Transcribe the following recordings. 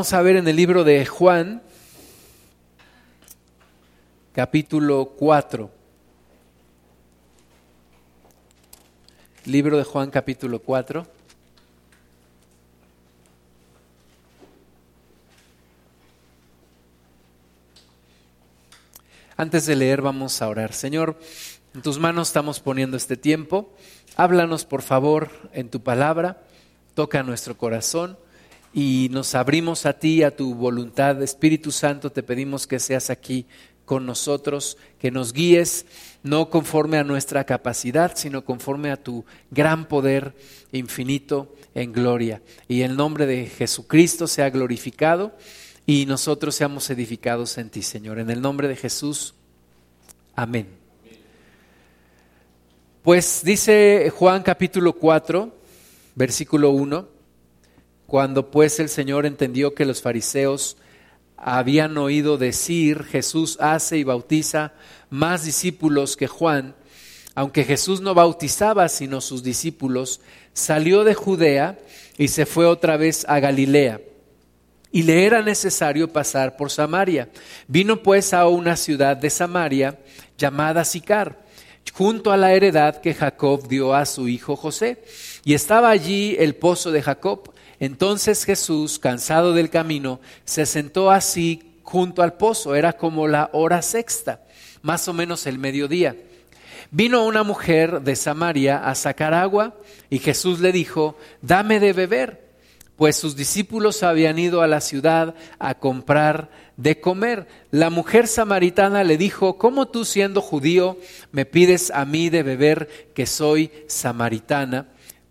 Vamos a ver en el libro de Juan, capítulo 4. Libro de Juan, capítulo 4. Antes de leer vamos a orar. Señor, en tus manos estamos poniendo este tiempo. Háblanos por favor en tu palabra. Toca nuestro corazón y nos abrimos a ti, a tu voluntad. Espíritu Santo, te pedimos que seas aquí con nosotros, que nos guíes no conforme a nuestra capacidad, sino conforme a tu gran poder infinito en gloria. Y el nombre de Jesucristo sea glorificado y nosotros seamos edificados en ti, Señor. En el nombre de Jesús, amén. Pues dice Juan capítulo 4, versículo 1. Cuando pues el Señor entendió que los fariseos habían oído decir, Jesús hace y bautiza más discípulos que Juan, aunque Jesús no bautizaba sino sus discípulos, salió de Judea y se fue otra vez a Galilea. Y le era necesario pasar por Samaria. Vino pues a una ciudad de Samaria llamada Sicar, junto a la heredad que Jacob dio a su hijo José. Y estaba allí el pozo de Jacob. Entonces Jesús, cansado del camino, se sentó así junto al pozo. Era como la hora sexta, más o menos el mediodía. Vino una mujer de Samaria a sacar agua y Jesús le dijo, dame de beber, pues sus discípulos habían ido a la ciudad a comprar de comer. La mujer samaritana le dijo, ¿cómo tú siendo judío me pides a mí de beber que soy samaritana?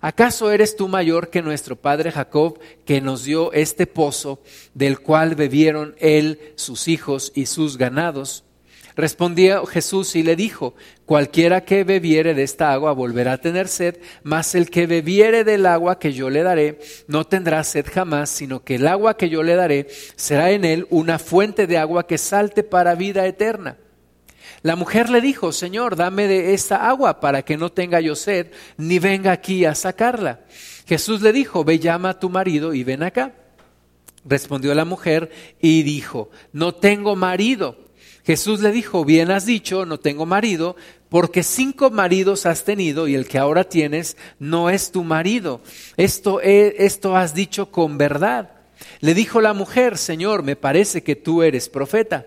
¿Acaso eres tú mayor que nuestro padre Jacob, que nos dio este pozo, del cual bebieron él, sus hijos y sus ganados? Respondió Jesús y le dijo, cualquiera que bebiere de esta agua volverá a tener sed, mas el que bebiere del agua que yo le daré no tendrá sed jamás, sino que el agua que yo le daré será en él una fuente de agua que salte para vida eterna. La mujer le dijo, Señor, dame de esta agua para que no tenga yo sed, ni venga aquí a sacarla. Jesús le dijo, ve llama a tu marido y ven acá. Respondió la mujer y dijo, no tengo marido. Jesús le dijo, bien has dicho, no tengo marido, porque cinco maridos has tenido y el que ahora tienes no es tu marido. Esto, esto has dicho con verdad. Le dijo la mujer, Señor, me parece que tú eres profeta.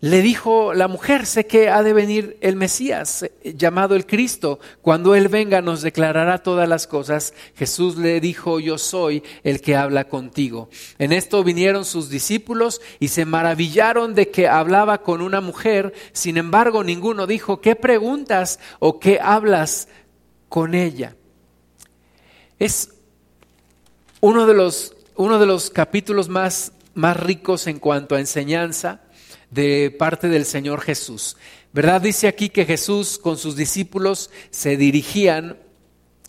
le dijo la mujer, sé que ha de venir el Mesías, eh, llamado el Cristo. Cuando Él venga nos declarará todas las cosas. Jesús le dijo, yo soy el que habla contigo. En esto vinieron sus discípulos y se maravillaron de que hablaba con una mujer. Sin embargo, ninguno dijo, ¿qué preguntas o qué hablas con ella? Es uno de los, uno de los capítulos más, más ricos en cuanto a enseñanza de parte del Señor Jesús. ¿Verdad? Dice aquí que Jesús con sus discípulos se dirigían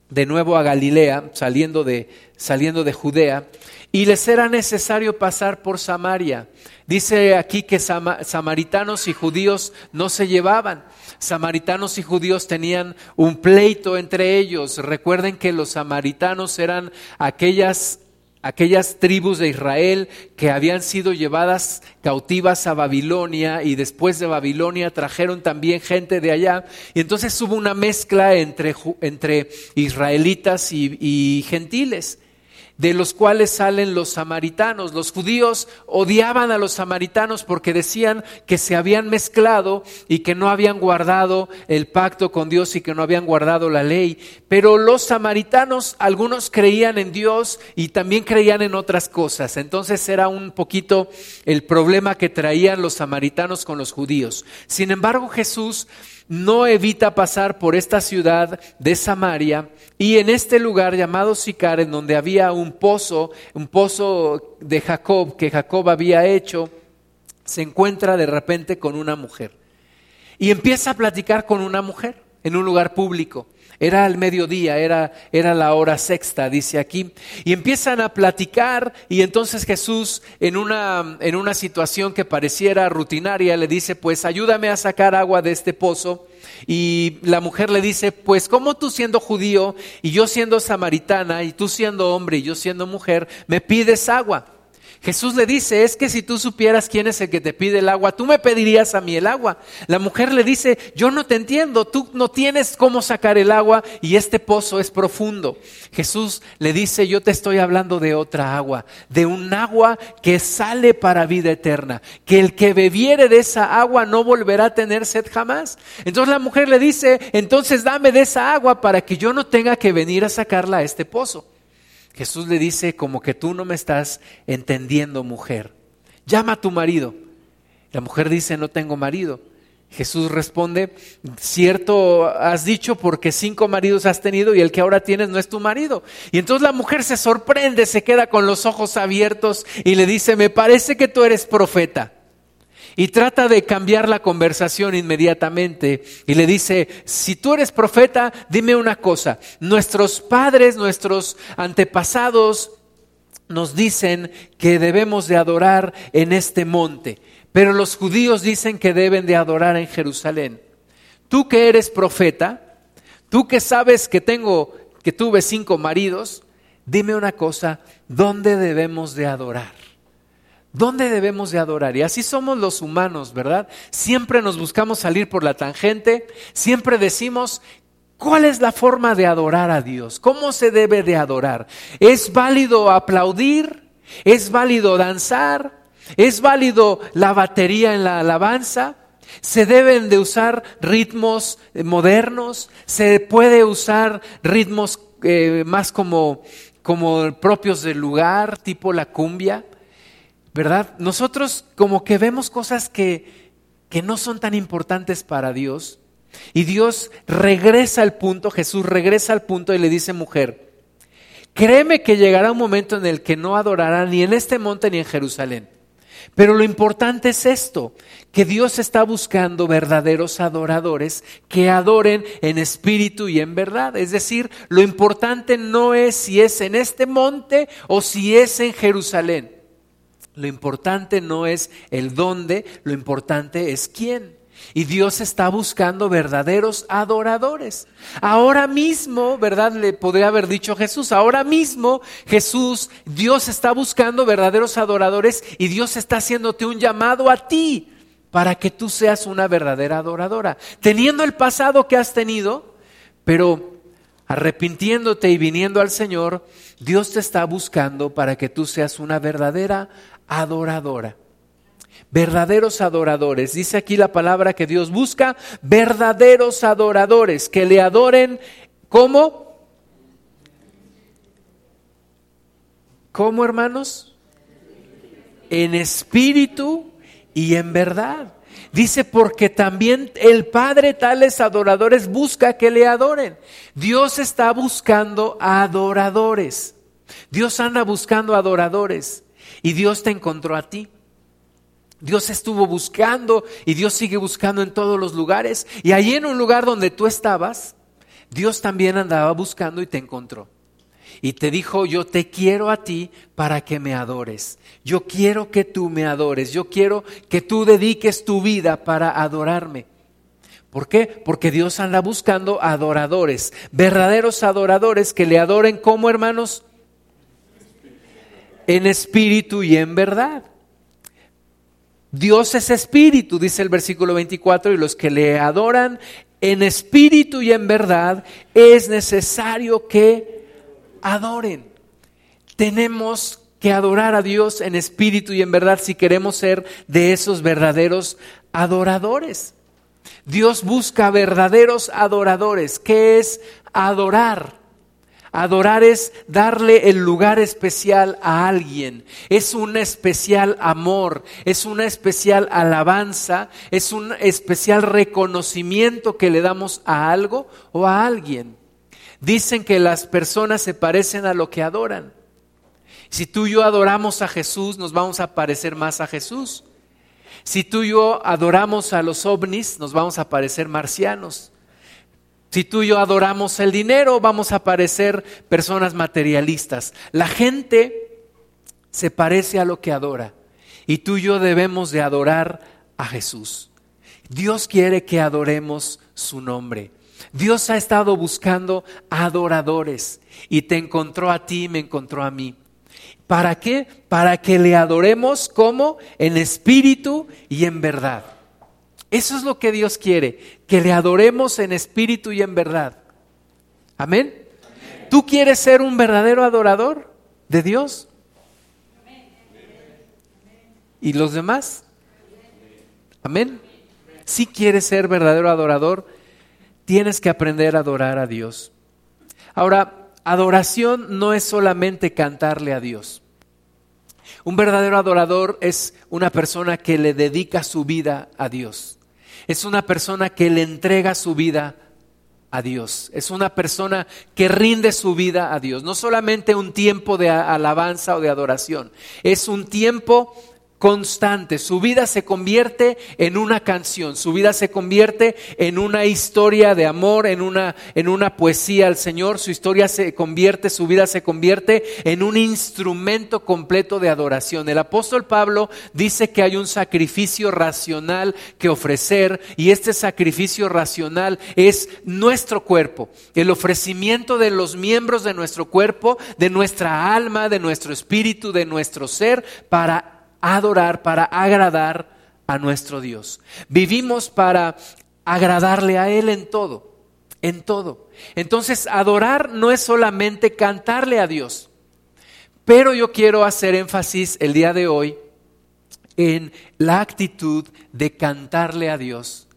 de nuevo a Galilea, saliendo de, saliendo de Judea, y les era necesario pasar por Samaria. Dice aquí que samaritanos y judíos no se llevaban. Samaritanos y judíos tenían un pleito entre ellos. Recuerden que los samaritanos eran aquellas aquellas tribus de Israel que habían sido llevadas cautivas a Babilonia y después de Babilonia trajeron también gente de allá. Y entonces hubo una mezcla entre, entre israelitas y, y gentiles de los cuales salen los samaritanos. Los judíos odiaban a los samaritanos porque decían que se habían mezclado y que no habían guardado el pacto con Dios y que no habían guardado la ley. Pero los samaritanos, algunos creían en Dios y también creían en otras cosas. Entonces era un poquito el problema que traían los samaritanos con los judíos. Sin embargo, Jesús no evita pasar por esta ciudad de Samaria y en este lugar llamado Sicar, en donde había un pozo, un pozo de Jacob que Jacob había hecho, se encuentra de repente con una mujer. Y empieza a platicar con una mujer en un lugar público. Era al mediodía, era, era la hora sexta, dice aquí. Y empiezan a platicar y entonces Jesús en una, en una situación que pareciera rutinaria le dice, pues ayúdame a sacar agua de este pozo. Y la mujer le dice, pues como tú siendo judío y yo siendo samaritana y tú siendo hombre y yo siendo mujer, me pides agua. Jesús le dice, es que si tú supieras quién es el que te pide el agua, tú me pedirías a mí el agua. La mujer le dice, yo no te entiendo, tú no tienes cómo sacar el agua y este pozo es profundo. Jesús le dice, yo te estoy hablando de otra agua, de un agua que sale para vida eterna, que el que bebiere de esa agua no volverá a tener sed jamás. Entonces la mujer le dice, entonces dame de esa agua para que yo no tenga que venir a sacarla a este pozo. Jesús le dice, como que tú no me estás entendiendo, mujer. Llama a tu marido. La mujer dice, no tengo marido. Jesús responde, cierto has dicho porque cinco maridos has tenido y el que ahora tienes no es tu marido. Y entonces la mujer se sorprende, se queda con los ojos abiertos y le dice, me parece que tú eres profeta y trata de cambiar la conversación inmediatamente y le dice, si tú eres profeta, dime una cosa, nuestros padres, nuestros antepasados nos dicen que debemos de adorar en este monte, pero los judíos dicen que deben de adorar en Jerusalén. Tú que eres profeta, tú que sabes que tengo que tuve cinco maridos, dime una cosa, ¿dónde debemos de adorar? ¿Dónde debemos de adorar? Y así somos los humanos, ¿verdad? Siempre nos buscamos salir por la tangente, siempre decimos, ¿cuál es la forma de adorar a Dios? ¿Cómo se debe de adorar? ¿Es válido aplaudir? ¿Es válido danzar? ¿Es válido la batería en la alabanza? ¿Se deben de usar ritmos modernos? ¿Se puede usar ritmos eh, más como, como propios del lugar, tipo la cumbia? ¿Verdad? Nosotros como que vemos cosas que, que no son tan importantes para Dios y Dios regresa al punto, Jesús regresa al punto y le dice, mujer, créeme que llegará un momento en el que no adorará ni en este monte ni en Jerusalén. Pero lo importante es esto, que Dios está buscando verdaderos adoradores que adoren en espíritu y en verdad. Es decir, lo importante no es si es en este monte o si es en Jerusalén. Lo importante no es el dónde, lo importante es quién. Y Dios está buscando verdaderos adoradores. Ahora mismo, ¿verdad? Le podría haber dicho Jesús, ahora mismo Jesús, Dios está buscando verdaderos adoradores y Dios está haciéndote un llamado a ti para que tú seas una verdadera adoradora. Teniendo el pasado que has tenido, pero arrepintiéndote y viniendo al Señor, Dios te está buscando para que tú seas una verdadera adoradora. Verdaderos adoradores. Dice aquí la palabra que Dios busca verdaderos adoradores que le adoren como... ¿Cómo hermanos? En espíritu y en verdad. Dice, porque también el Padre tales adoradores busca que le adoren. Dios está buscando adoradores. Dios anda buscando adoradores. Y Dios te encontró a ti. Dios estuvo buscando y Dios sigue buscando en todos los lugares. Y allí en un lugar donde tú estabas, Dios también andaba buscando y te encontró. Y te dijo, yo te quiero a ti para que me adores. Yo quiero que tú me adores. Yo quiero que tú dediques tu vida para adorarme. ¿Por qué? Porque Dios anda buscando adoradores, verdaderos adoradores que le adoren como hermanos en espíritu y en verdad. Dios es espíritu, dice el versículo 24, y los que le adoran en espíritu y en verdad es necesario que adoren. Tenemos que adorar a Dios en espíritu y en verdad si queremos ser de esos verdaderos adoradores. Dios busca verdaderos adoradores. ¿Qué es adorar? Adorar es darle el lugar especial a alguien, es un especial amor, es una especial alabanza, es un especial reconocimiento que le damos a algo o a alguien. Dicen que las personas se parecen a lo que adoran. Si tú y yo adoramos a Jesús, nos vamos a parecer más a Jesús. Si tú y yo adoramos a los ovnis, nos vamos a parecer marcianos. Si tú y yo adoramos el dinero, vamos a parecer personas materialistas. La gente se parece a lo que adora. Y tú y yo debemos de adorar a Jesús. Dios quiere que adoremos su nombre. Dios ha estado buscando adoradores y te encontró a ti, me encontró a mí. ¿Para qué? Para que le adoremos como en espíritu y en verdad. Eso es lo que Dios quiere, que le adoremos en espíritu y en verdad. Amén. ¿Tú quieres ser un verdadero adorador de Dios? ¿Y los demás? Amén. Si quieres ser verdadero adorador, tienes que aprender a adorar a Dios. Ahora, adoración no es solamente cantarle a Dios. Un verdadero adorador es una persona que le dedica su vida a Dios. Es una persona que le entrega su vida a Dios. Es una persona que rinde su vida a Dios. No solamente un tiempo de alabanza o de adoración, es un tiempo constante. Su vida se convierte en una canción, su vida se convierte en una historia de amor, en una, en una poesía al Señor, su historia se convierte, su vida se convierte en un instrumento completo de adoración. El apóstol Pablo dice que hay un sacrificio racional que ofrecer y este sacrificio racional es nuestro cuerpo, el ofrecimiento de los miembros de nuestro cuerpo, de nuestra alma, de nuestro espíritu, de nuestro ser para adorar, para agradar a nuestro Dios. Vivimos para agradarle a Él en todo, en todo. Entonces, adorar no es solamente cantarle a Dios, pero yo quiero hacer énfasis el día de hoy en la actitud de cantarle a Dios,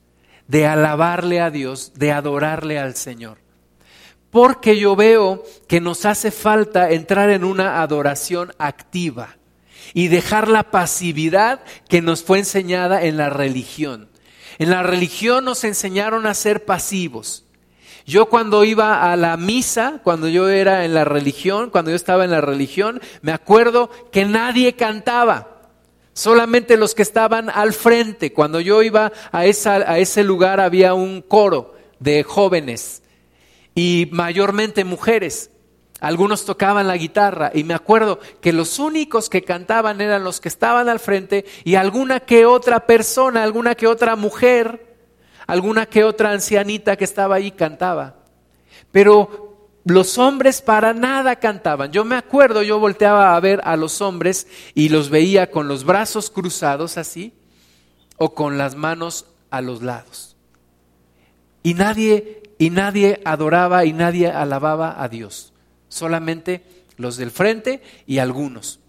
de alabarle a Dios, de adorarle al Señor. Porque yo veo que nos hace falta entrar en una adoración activa y dejar la pasividad que nos fue enseñada en la religión. En la religión nos enseñaron a ser pasivos. Yo cuando iba a la misa, cuando yo era en la religión, cuando yo estaba en la religión, me acuerdo que nadie cantaba. Solamente los que estaban al frente. Cuando yo iba a, esa, a ese lugar había un coro de jóvenes y mayormente mujeres. Algunos tocaban la guitarra y me acuerdo que los únicos que cantaban eran los que estaban al frente y alguna que otra persona, alguna que otra mujer, alguna que otra ancianita que estaba ahí cantaba. Pero los hombres para nada cantaban. Yo me acuerdo, yo volteaba a ver a los hombres y los veía con los brazos cruzados así o con las manos a los lados. Y nadie y nadie adoraba y nadie alababa a Dios solamente los del frente y algunos.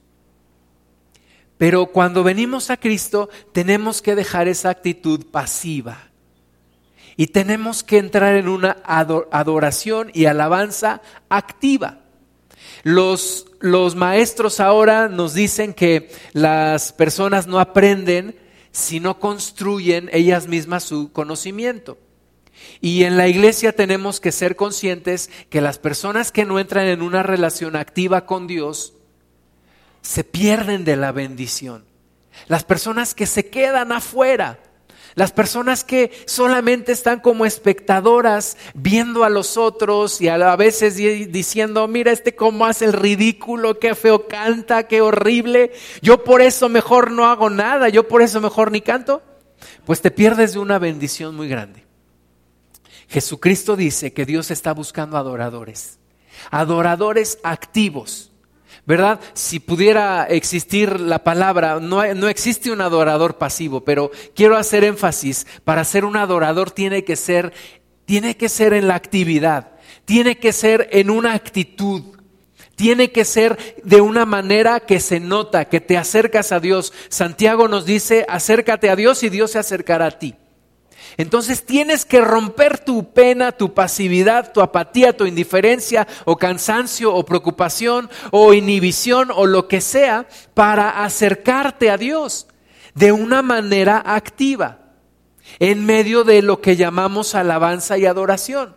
Pero cuando venimos a Cristo tenemos que dejar esa actitud pasiva y tenemos que entrar en una adoración y alabanza activa. Los, los maestros ahora nos dicen que las personas no aprenden si no construyen ellas mismas su conocimiento. Y en la iglesia tenemos que ser conscientes que las personas que no entran en una relación activa con Dios se pierden de la bendición. Las personas que se quedan afuera, las personas que solamente están como espectadoras viendo a los otros y a veces diciendo, mira este cómo hace el ridículo, qué feo canta, qué horrible, yo por eso mejor no hago nada, yo por eso mejor ni canto, pues te pierdes de una bendición muy grande. Jesucristo dice que Dios está buscando adoradores, adoradores activos, ¿verdad? Si pudiera existir la palabra, no, existe un adorador pasivo, pero quiero hacer énfasis, para ser un adorador tiene que ser, tiene que ser en la actividad, tiene que ser en una actitud, tiene que ser de una manera que se nota, que te acercas a Dios. Santiago nos dice, acércate a Dios y Dios se acercará a ti. Entonces tienes que romper tu pena, tu pasividad, tu apatía, tu indiferencia o cansancio o preocupación o inhibición o lo que sea para acercarte a Dios de una manera activa en medio de lo que llamamos alabanza y adoración.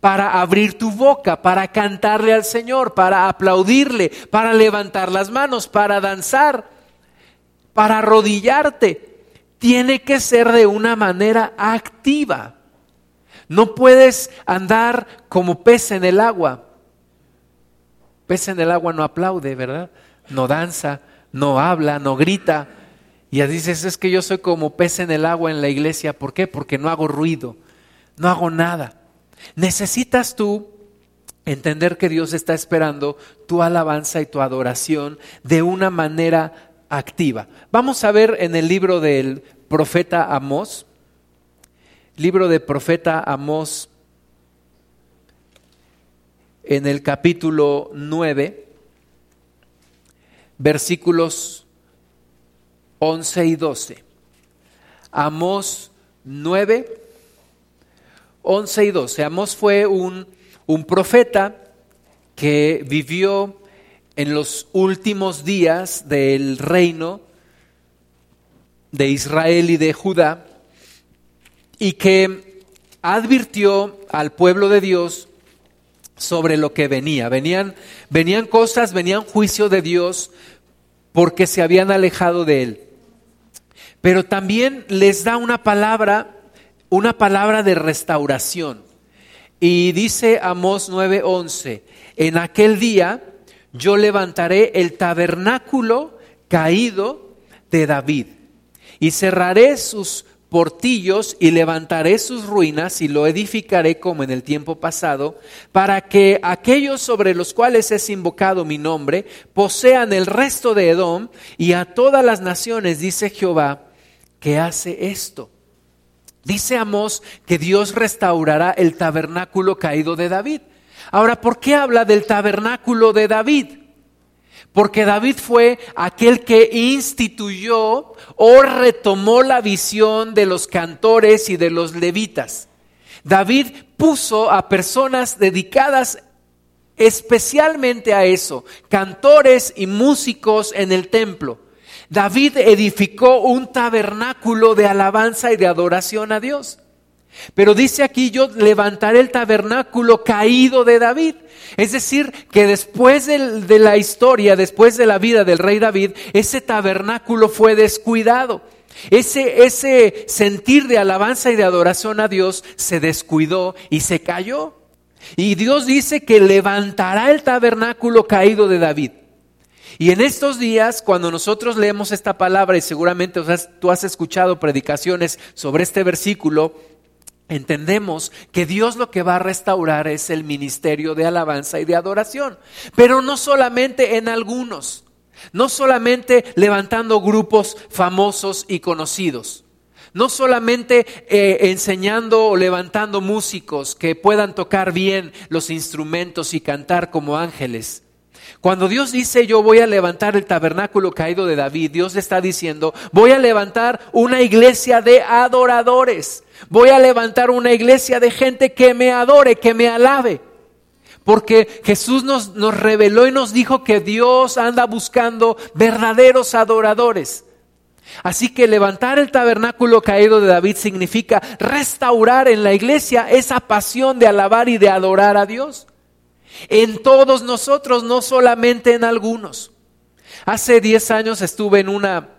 Para abrir tu boca, para cantarle al Señor, para aplaudirle, para levantar las manos, para danzar, para arrodillarte tiene que ser de una manera activa. No puedes andar como pez en el agua. Pez en el agua no aplaude, ¿verdad? No danza, no habla, no grita. Y ya dices, es que yo soy como pez en el agua en la iglesia. ¿Por qué? Porque no hago ruido, no hago nada. Necesitas tú entender que Dios está esperando tu alabanza y tu adoración de una manera activa. Vamos a ver en el libro del profeta Amós, libro de profeta Amós, en el capítulo 9, versículos 11 y 12. Amós 9, 11 y 12. Amós fue un, un profeta que vivió en los últimos días del reino de Israel y de Judá, y que advirtió al pueblo de Dios sobre lo que venía. Venían, venían cosas, venían juicio de Dios porque se habían alejado de él. Pero también les da una palabra, una palabra de restauración. Y dice Amós 9:11, en aquel día yo levantaré el tabernáculo caído de David y cerraré sus portillos y levantaré sus ruinas y lo edificaré como en el tiempo pasado, para que aquellos sobre los cuales es invocado mi nombre posean el resto de Edom y a todas las naciones, dice Jehová, que hace esto. Dice Amós que Dios restaurará el tabernáculo caído de David. Ahora, ¿por qué habla del tabernáculo de David? Porque David fue aquel que instituyó o retomó la visión de los cantores y de los levitas. David puso a personas dedicadas especialmente a eso, cantores y músicos en el templo. David edificó un tabernáculo de alabanza y de adoración a Dios. Pero dice aquí, yo levantaré el tabernáculo caído de David. Es decir, que después de la historia, después de la vida del rey David, ese tabernáculo fue descuidado. Ese, ese sentir de alabanza y de adoración a Dios se descuidó y se cayó. Y Dios dice que levantará el tabernáculo caído de David. Y en estos días, cuando nosotros leemos esta palabra, y seguramente tú has escuchado predicaciones sobre este versículo, entendemos que Dios lo que va a restaurar es el ministerio de alabanza y de adoración, pero no solamente en algunos, no solamente levantando grupos famosos y conocidos, no solamente eh, enseñando o levantando músicos que puedan tocar bien los instrumentos y cantar como ángeles, cuando Dios dice yo voy a levantar el tabernáculo caído de David, Dios le está diciendo voy a levantar una iglesia de adoradores. Voy a levantar una iglesia de gente que me adore, que me alabe. Porque Jesús nos, nos reveló y nos dijo que Dios anda buscando verdaderos adoradores. Así que levantar el tabernáculo caído de David significa restaurar en la iglesia esa pasión de alabar y de adorar a Dios. En todos nosotros, no solamente en algunos. Hace 10 años estuve en una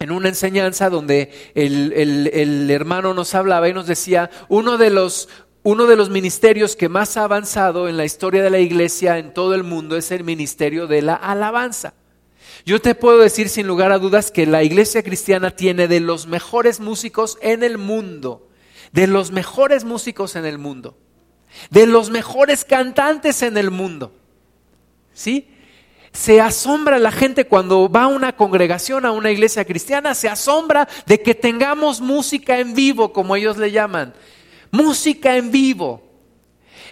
en una enseñanza donde el, hermano nos hablaba y nos decía, uno de, los, uno de los ministerios que más ha avanzado en la historia de la iglesia en todo el mundo es el ministerio de la alabanza. Yo te puedo decir sin lugar a dudas que la iglesia cristiana tiene de los mejores músicos en el mundo, de los mejores músicos en el mundo, de los mejores cantantes en el mundo. ¿Sí? se asombra la gente cuando va a una congregación, a una iglesia cristiana, se asombra de que tengamos música en vivo, como ellos le llaman. Música en vivo.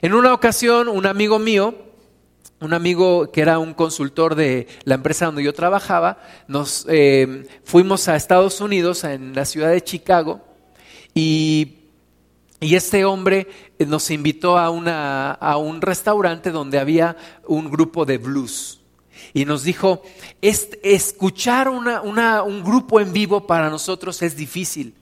En una ocasión, un amigo mío, un amigo que era un consultor de la empresa donde yo trabajaba, nos eh, fuimos a Estados Unidos, en la ciudad de Chicago, y, este hombre nos invitó a, un restaurante donde había un grupo de blues y nos dijo, escuchar un grupo en vivo para nosotros es difícil,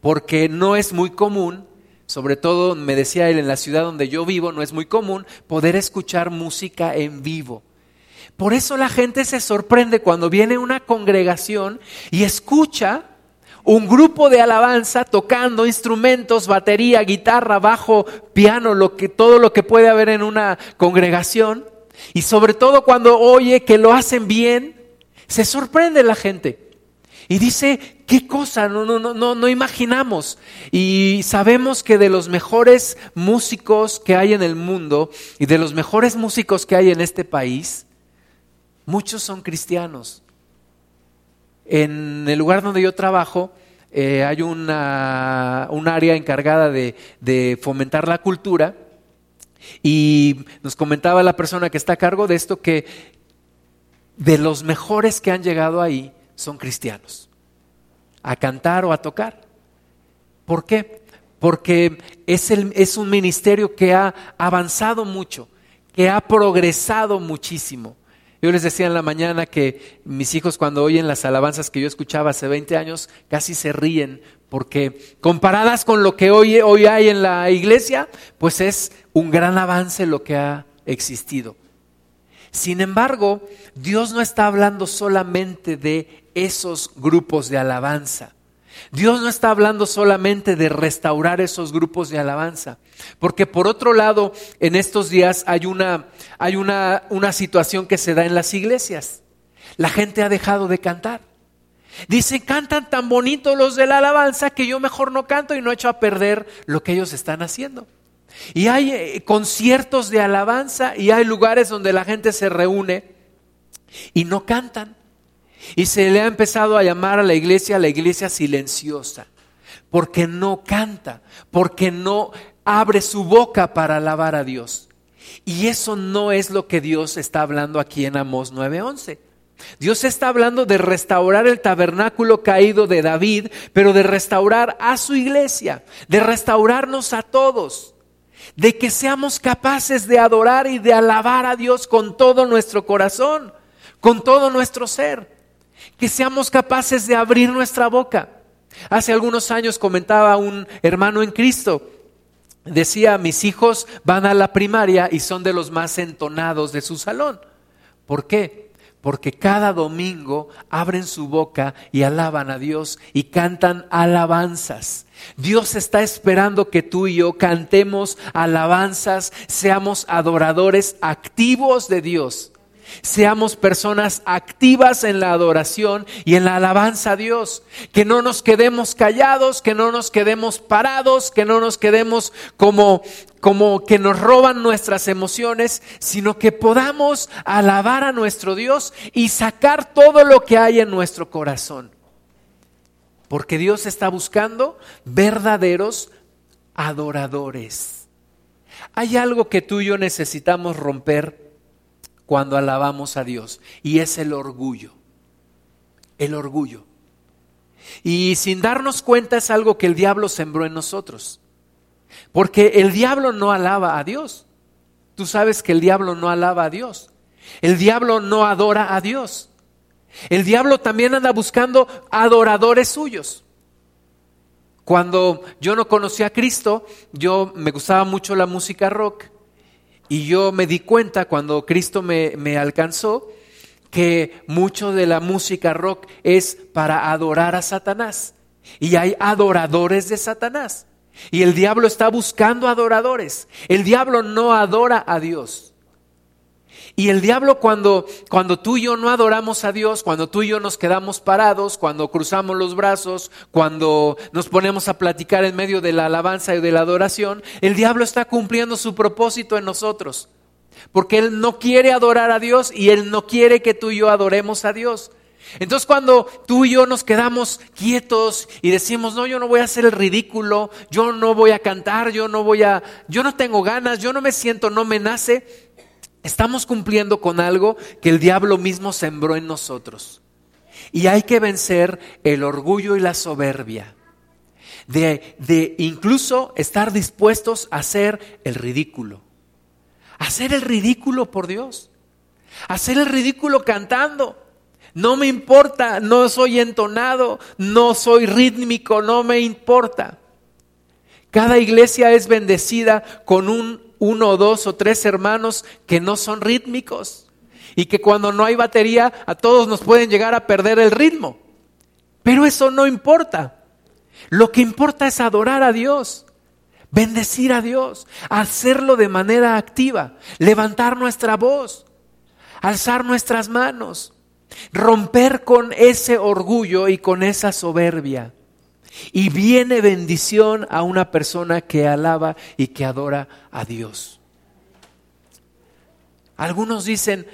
porque no es muy común, sobre todo me decía él, en la ciudad donde yo vivo, no es muy común poder escuchar música en vivo. Por eso la gente se sorprende cuando viene una congregación y escucha un grupo de alabanza tocando instrumentos, batería, guitarra, bajo, piano, lo que, todo lo que puede haber en una congregación. Y sobre todo cuando oye que lo hacen bien, se sorprende la gente. Y dice, qué cosa, no, no, no, no imaginamos. Y sabemos que de los mejores músicos que hay en el mundo y de los mejores músicos que hay en este país, muchos son cristianos. En el lugar donde yo trabajo eh, hay una, un área encargada de, de fomentar la cultura y nos comentaba la persona que está a cargo de esto que de los mejores que han llegado ahí son cristianos, a cantar o a tocar. ¿Por qué? Porque es, el, es un ministerio que ha avanzado mucho, que ha progresado muchísimo. Yo les decía en la mañana que mis hijos cuando oyen las alabanzas que yo escuchaba hace 20 años casi se ríen porque comparadas con lo que hoy, hoy hay en la iglesia, pues es un gran avance lo que ha existido. Sin embargo, Dios no está hablando solamente de esos grupos de alabanza. Dios no está hablando solamente de restaurar esos grupos de alabanza, porque por otro lado, en estos días hay una, hay una, una situación que se da en las iglesias. La gente ha dejado de cantar. Dicen, cantan tan bonito los de la alabanza que yo mejor no canto y no echo a perder lo que ellos están haciendo. Y hay eh, conciertos de alabanza y hay lugares donde la gente se reúne y no cantan. Y se le ha empezado a llamar a la iglesia la iglesia silenciosa, porque no canta, porque no abre su boca para alabar a Dios. Y eso no es lo que Dios está hablando aquí en Amós 9:11. Dios está hablando de restaurar el tabernáculo caído de David, pero de restaurar a su iglesia, de restaurarnos a todos, de que seamos capaces de adorar y de alabar a Dios con todo nuestro corazón, con todo nuestro ser que seamos capaces de abrir nuestra boca. Hace algunos años comentaba un hermano en Cristo, decía, mis hijos van a la primaria y son de los más entonados de su salón. ¿Por qué? Porque cada domingo abren su boca y alaban a Dios y cantan alabanzas. Dios está esperando que tú y yo cantemos alabanzas, seamos adoradores activos de Dios seamos personas activas en la adoración y en la alabanza a Dios. Que no nos quedemos callados, que no nos quedemos parados, que no nos quedemos como, como que nos roban nuestras emociones, sino que podamos alabar a nuestro Dios y sacar todo lo que hay en nuestro corazón. Porque Dios está buscando verdaderos adoradores. Hay algo que tú y yo necesitamos romper cuando alabamos a Dios. Y es el orgullo. El orgullo. Y sin darnos cuenta es algo que el diablo sembró en nosotros. Porque el diablo no alaba a Dios. Tú sabes que el diablo no alaba a Dios. El diablo no adora a Dios. El diablo también anda buscando adoradores suyos. Cuando yo no conocía a Cristo, yo me gustaba mucho la música rock y yo me di cuenta cuando Cristo me, me alcanzó que mucho de la música rock es para adorar a Satanás. Y hay adoradores de Satanás. Y el diablo está buscando adoradores. El diablo no adora a Dios. Y el diablo cuando, cuando tú y yo no adoramos a Dios, cuando tú y yo nos quedamos parados, cuando cruzamos los brazos, cuando nos ponemos a platicar en medio de la alabanza y de la adoración, el diablo está cumpliendo su propósito en nosotros. porque Él no quiere adorar a Dios y Él no quiere que tú y yo adoremos a Dios. Entonces cuando tú y yo nos quedamos quietos y decimos, no, yo no voy a hacer el ridículo, yo no voy a cantar, yo no voy a, yo no tengo ganas, yo no me siento, no me nace, estamos cumpliendo con algo que el diablo mismo sembró en nosotros. Y hay que vencer el orgullo y la soberbia. De, de incluso estar dispuestos a hacer el ridículo. Hacer el ridículo por Dios. Hacer el ridículo cantando. No me importa, no soy entonado, no soy rítmico, no me importa. Cada iglesia es bendecida con un, uno, dos o tres hermanos que no son rítmicos y que cuando no hay batería a todos nos pueden llegar a perder el ritmo. Pero eso no importa. Lo que importa es adorar a Dios, bendecir a Dios, hacerlo de manera activa, levantar nuestra voz, alzar nuestras manos, romper con ese orgullo y con esa soberbia. Y viene bendición a una persona que alaba y que adora a Dios. Algunos dicen,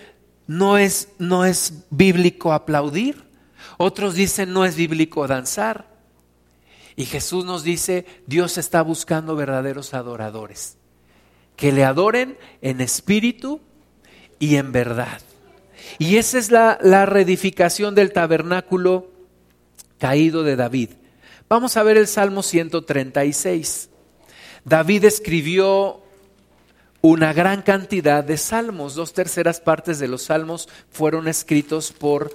no es, no es bíblico aplaudir. Otros dicen, no es bíblico danzar. Y Jesús nos dice, Dios está buscando verdaderos adoradores, que le adoren en espíritu y en verdad. Y esa es la, reedificación del tabernáculo caído de David. Vamos a ver el Salmo 136. David escribió una gran cantidad de salmos, dos terceras partes de los salmos fueron escritos por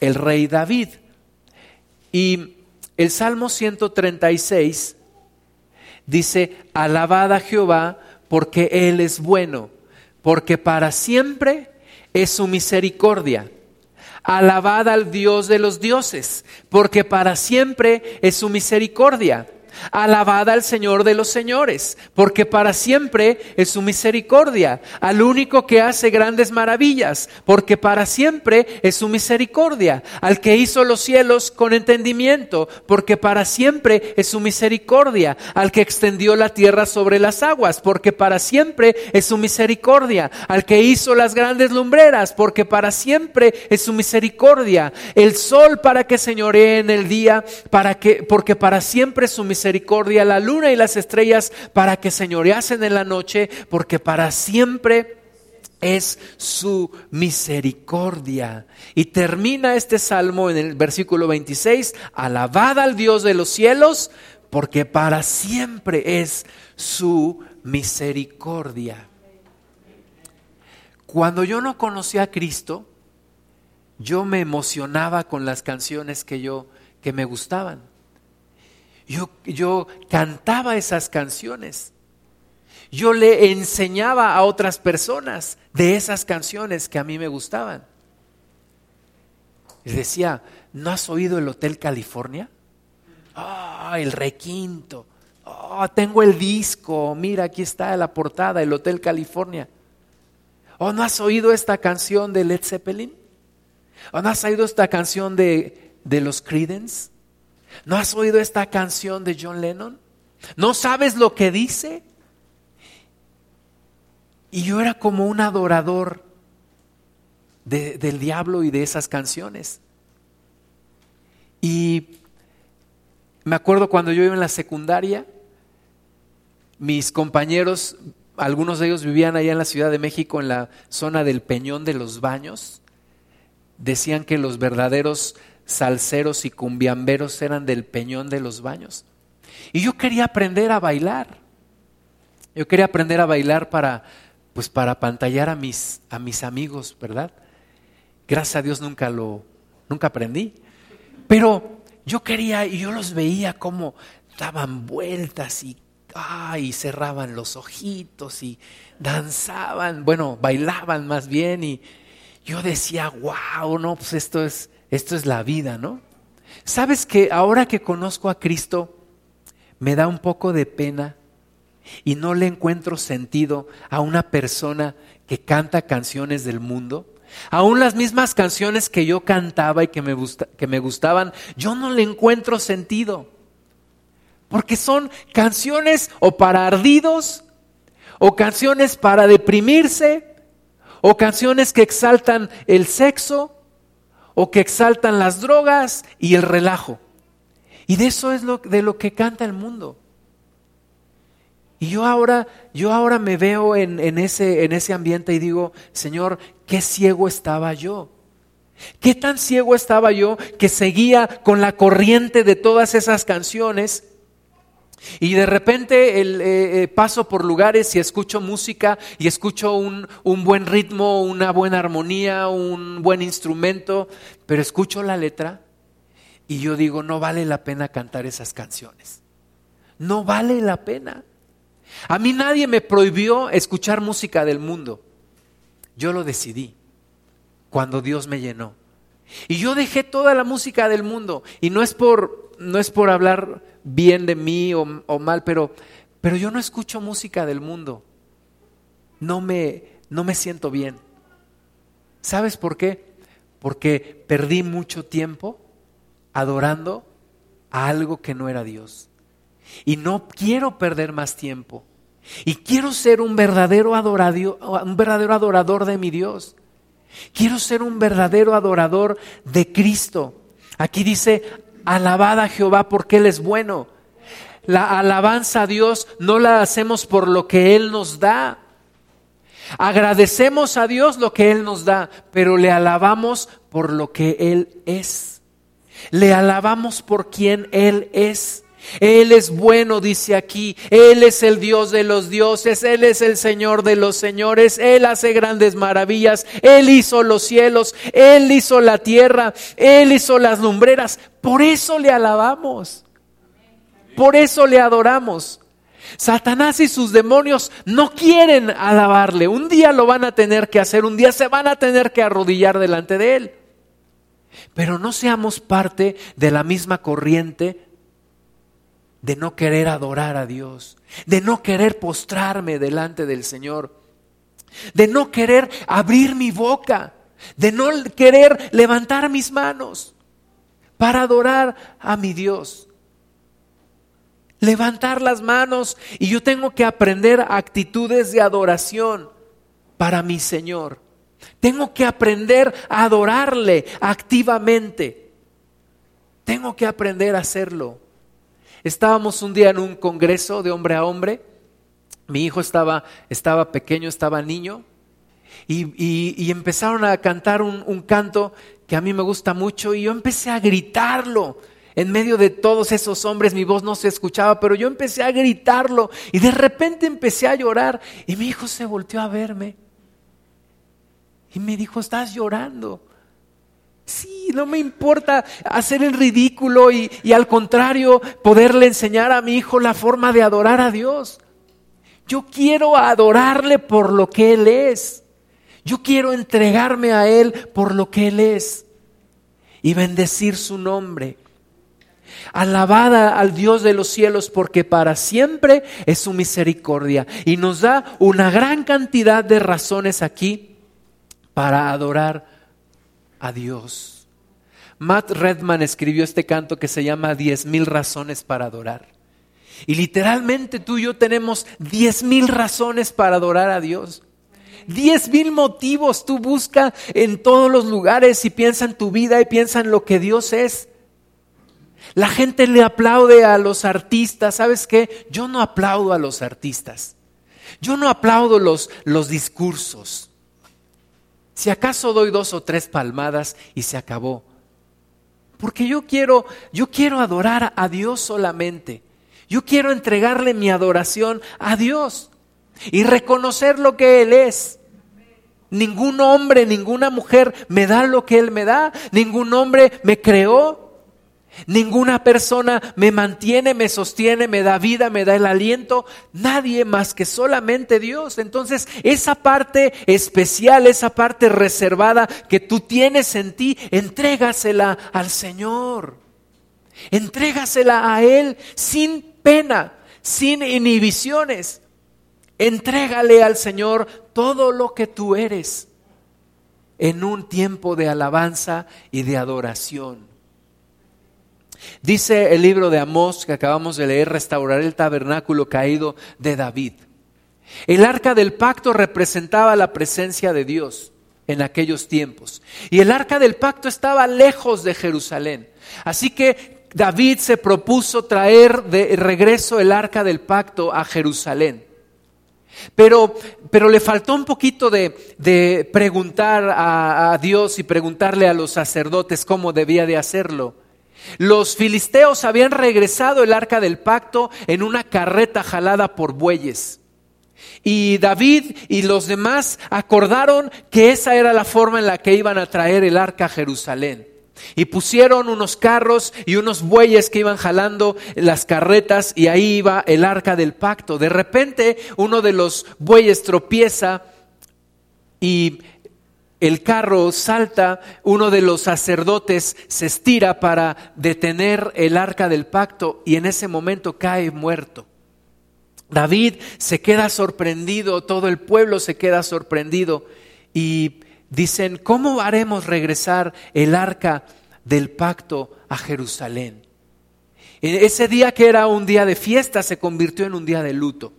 el rey David. Y el Salmo 136 dice, alabad a Jehová porque Él es bueno, porque para siempre es su misericordia. Alabad al Dios de los dioses, porque para siempre es su misericordia. Alabad al Señor de los señores, porque para siempre es su misericordia. Al único que hace grandes maravillas, porque para siempre es su misericordia. Al que hizo los cielos con entendimiento, porque para siempre es su misericordia. Al que extendió la tierra sobre las aguas, porque para siempre es su misericordia. Al que hizo las grandes lumbreras, porque para siempre es su misericordia. El sol para que señoree en el día, para que, porque para siempre es su misericordia misericordia la luna y las estrellas para que señoreasen en la noche, porque para siempre es su misericordia. Y termina este salmo en el versículo 26, alabad al Dios de los cielos, porque para siempre es su misericordia. Cuando yo no conocía a Cristo, yo me emocionaba con las canciones que yo que me gustaban. Yo, cantaba esas canciones. Yo le enseñaba a otras personas de esas canciones que a mí me gustaban. Les decía, ¿no has oído el Hotel California? Ah, el requinto. Oh, tengo el disco. Mira, aquí está la portada, el Hotel California. ¿O no has oído esta canción de Led Zeppelin? ¿O no has oído esta canción de, de los Creedence? ¿No has oído esta canción de John Lennon? ¿No sabes lo que dice? Y yo era como un adorador del diablo y de esas canciones. Y me acuerdo cuando yo iba en la secundaria, mis compañeros, algunos de ellos vivían allá en la Ciudad de México, en la zona del Peñón de los Baños, decían que los verdaderos salseros y cumbiamberos eran del peñón de los baños. Y yo quería aprender a bailar. Yo quería aprender a bailar para, pues para pantallar a mis, a mis amigos, ¿verdad? Gracias a Dios nunca lo, nunca aprendí. Pero yo quería y yo los veía como daban vueltas y, y cerraban los ojitos y danzaban, bueno, bailaban más bien y yo decía, wow, no, pues esto es, esto es la vida, ¿no? ¿Sabes que ahora que conozco a Cristo, me da un poco de pena y no le encuentro sentido a una persona que canta canciones del mundo? Aún las mismas canciones que yo cantaba y que me, que me gustaban, yo no le encuentro sentido. Porque son canciones o para ardidos, o canciones para deprimirse, o canciones que exaltan el sexo o que exaltan las drogas y el relajo. Y de eso es lo, de lo que canta el mundo. Y yo ahora, yo ahora me veo en, ese, en ese ambiente y digo, Señor, qué ciego estaba yo. Qué tan ciego estaba yo que seguía con la corriente de todas esas canciones y de repente el, eh, eh, paso por lugares y escucho música y escucho un, un buen ritmo, una buena armonía, un buen instrumento, pero escucho la letra y yo digo, no vale la pena cantar esas canciones. No vale la pena. A mí nadie me prohibió escuchar música del mundo. Yo lo decidí cuando Dios me llenó. Y yo dejé toda la música del mundo. Y no es por, no es por hablar bien de mí o, mal, pero, pero yo no escucho música del mundo. No me, no me siento bien. ¿Sabes por qué? Porque perdí mucho tiempo adorando a algo que no era Dios. Y no quiero perder más tiempo. Y quiero ser un verdadero, adoradio, un verdadero adorador de mi Dios. Quiero ser un verdadero adorador de Cristo. Aquí dice, alabad a Jehová porque Él es bueno. La alabanza a Dios no la hacemos por lo que Él nos da. Agradecemos a Dios lo que Él nos da, pero le alabamos por lo que Él es. Le alabamos por quien Él es. Él es bueno, dice aquí. Él es el Dios de los dioses. Él es el Señor de los señores. Él hace grandes maravillas. Él hizo los cielos. Él hizo la tierra. Él hizo las lumbreras. Por eso le alabamos. Por eso le adoramos. Satanás y sus demonios no quieren alabarle. Un día lo van a tener que hacer. Un día se van a tener que arrodillar delante de él. Pero no seamos parte de la misma corriente de no querer adorar a Dios, de no querer postrarme delante del Señor, de no querer abrir mi boca, de no querer levantar mis manos para adorar a mi Dios. Levantar las manos y yo tengo que aprender actitudes de adoración para mi Señor. Tengo que aprender a adorarle activamente. Tengo que aprender a hacerlo. Estábamos un día en un congreso de hombre a hombre. Mi hijo estaba, estaba pequeño, estaba niño. Y, empezaron a cantar un, canto que a mí me gusta mucho y yo empecé a gritarlo. En medio de todos esos hombres mi voz no se escuchaba, pero yo empecé a gritarlo y de repente empecé a llorar y mi hijo se volteó a verme y me dijo, estás llorando. Sí, no me importa hacer el ridículo y, al contrario poderle enseñar a mi hijo la forma de adorar a Dios. Yo quiero adorarle por lo que Él es. Yo quiero entregarme a Él por lo que Él es y bendecir su nombre. Alabada al Dios de los cielos porque para siempre es su misericordia y nos da una gran cantidad de razones aquí para adorar Dios. Matt Redman escribió este canto que se llama Diez mil razones para adorar. Y literalmente tú y yo tenemos diez mil razones para adorar a Dios. Diez mil motivos tú busca en todos los lugares y piensa en tu vida y piensa en lo que Dios es. La gente le aplaude a los artistas. ¿Sabes qué? Yo no aplaudo a los artistas. Yo no aplaudo los, los discursos. Si acaso doy dos o tres palmadas y se acabó. Porque yo quiero, yo quiero adorar a Dios solamente. Yo quiero entregarle mi adoración a Dios y reconocer lo que Él es. Ningún hombre, ninguna mujer me da lo que Él me da. Ningún hombre me creó Ninguna persona me mantiene, me sostiene, me da vida, me da el aliento. Nadie más que solamente Dios. Entonces, esa parte especial, esa parte reservada que tú tienes en ti, entrégasela al Señor. Entrégasela a Él sin pena, sin inhibiciones. Entrégale al Señor todo lo que tú eres en un tiempo de alabanza y de adoración. Dice el libro de Amós que acabamos de leer, restaurar el tabernáculo caído de David. El arca del pacto representaba la presencia de Dios en aquellos tiempos. Y el arca del pacto estaba lejos de Jerusalén. Así que David se propuso traer de regreso el arca del pacto a Jerusalén. Pero, pero le faltó un poquito de, preguntar a, a Dios y preguntarle a los sacerdotes cómo debía de hacerlo. Los filisteos habían regresado el arca del pacto en una carreta jalada por bueyes. Y David y los demás acordaron que esa era la forma en la que iban a traer el arca a Jerusalén. Y pusieron unos carros y unos bueyes que iban jalando las carretas y ahí iba el arca del pacto. De repente uno de los bueyes tropieza y el carro salta, uno de los sacerdotes se estira para detener el arca del pacto y en ese momento cae muerto. David se queda sorprendido, todo el pueblo se queda sorprendido y dicen, ¿cómo haremos regresar el arca del pacto a Jerusalén? Ese día que era un día de fiesta se convirtió en un día de luto.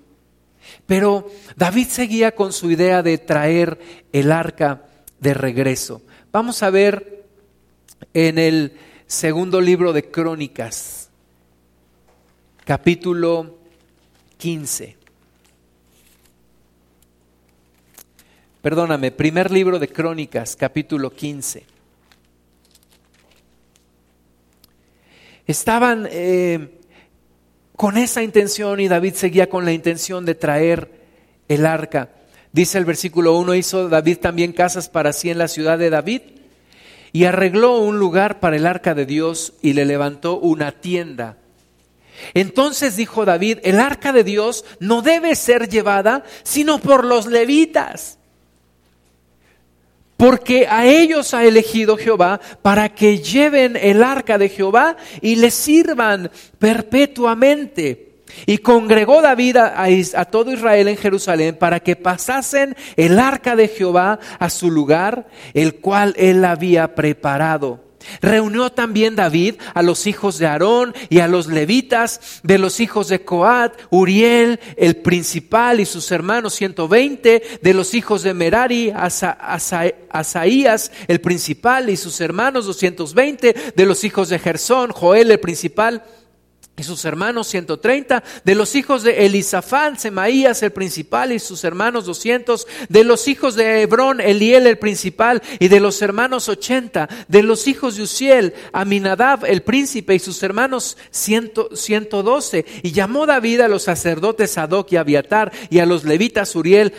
Pero David seguía con su idea de traer el arca de regreso. Vamos a ver en el segundo libro de Crónicas, capítulo 15. Perdóname, primer libro de Crónicas, capítulo 15. Estaban eh, con esa intención y David seguía con la intención de traer el arca. Dice el versículo 1, hizo David también casas para sí en la ciudad de David y arregló un lugar para el arca de Dios y le levantó una tienda. Entonces dijo David, el arca de Dios no debe ser llevada sino por los levitas, porque a ellos ha elegido Jehová para que lleven el arca de Jehová y le sirvan perpetuamente. Y congregó David a, todo Israel en Jerusalén para que pasasen el arca de Jehová a su lugar, el cual él había preparado. Reunió también David a los hijos de Aarón y a los levitas de los hijos de Coat, Uriel, el principal y sus hermanos 120, de los hijos de Merari, Asaías, el principal y sus hermanos 220, de los hijos de Gersón, Joel, el principal y sus hermanos 130, de los hijos de Elisafán, Semaías el principal y sus hermanos 200, de los hijos de Hebrón, Eliel el principal y de los hermanos 80, de los hijos de Uziel, Aminadab el príncipe y sus hermanos 112. Y llamó David a los sacerdotes Sadoc y Abiatar y a los levitas Uriel,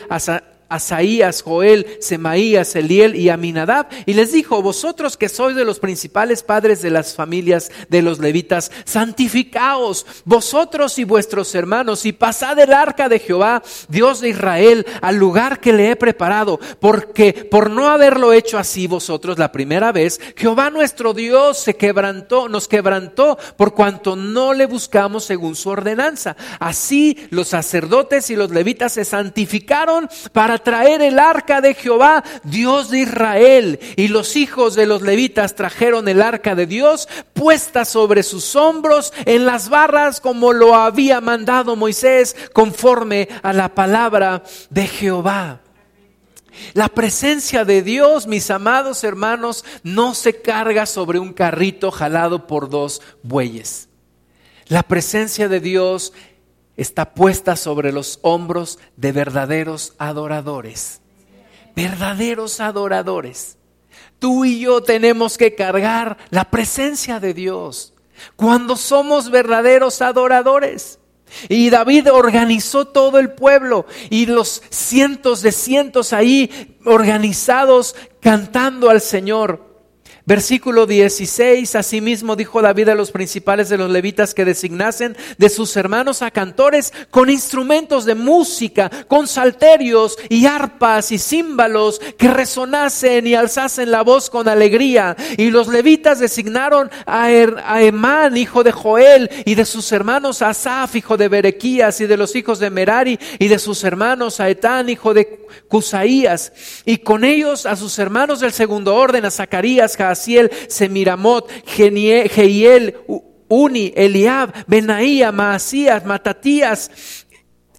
Asaías, Joel, Semaías, Eliel y Aminadab, y les dijo, vosotros que sois de los principales padres de las familias de los levitas, santificaos vosotros y vuestros hermanos, y pasad el arca de Jehová, Dios de Israel, al lugar que le he preparado, porque por no haberlo hecho así vosotros la primera vez, Jehová nuestro Dios se quebrantó, nos quebrantó, por cuanto no le buscamos según su ordenanza. Así los sacerdotes y los levitas se santificaron para traer el arca de Jehová, Dios de Israel. Y los hijos de los levitas trajeron el arca de Dios puesta sobre sus hombros en las barras como lo había mandado Moisés conforme a la palabra de Jehová. La presencia de Dios, mis amados hermanos, no se carga sobre un carrito jalado por dos bueyes. La presencia de Dios está puesta sobre los hombros de verdaderos adoradores. Verdaderos adoradores. Tú y yo tenemos que cargar la presencia de Dios cuando somos verdaderos adoradores. Y David organizó todo el pueblo y los cientos de cientos ahí organizados cantando al Señor. Versículo 16, asimismo dijo David a los principales de los levitas que designasen de sus hermanos a cantores con instrumentos de música, con salterios y arpas y címbalos que resonasen y alzasen la voz con alegría. Y los levitas designaron a, er, Emán, hijo de Joel, y de sus hermanos a Asaf, hijo de Berequías, y de los hijos de Merari, y de sus hermanos a Etán, hijo de Cusaías, y con ellos a sus hermanos del segundo orden, a Zacarías, Jaasiel, Semiramot, Geiel, Uni, Eliab, Benaía, Maasías, Matatías,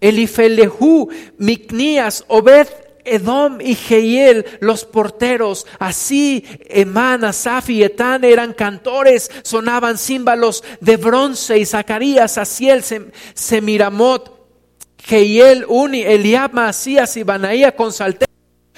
Elifelehu, Micnías, Obed, Edom y Jehiel, los porteros, así Emán, Asaf y Etán eran cantores, sonaban címbalos de bronce y Zacarías, Asiel, Semiramot, Jehiel, Uni, Eliab, Masías y Banaía con salteros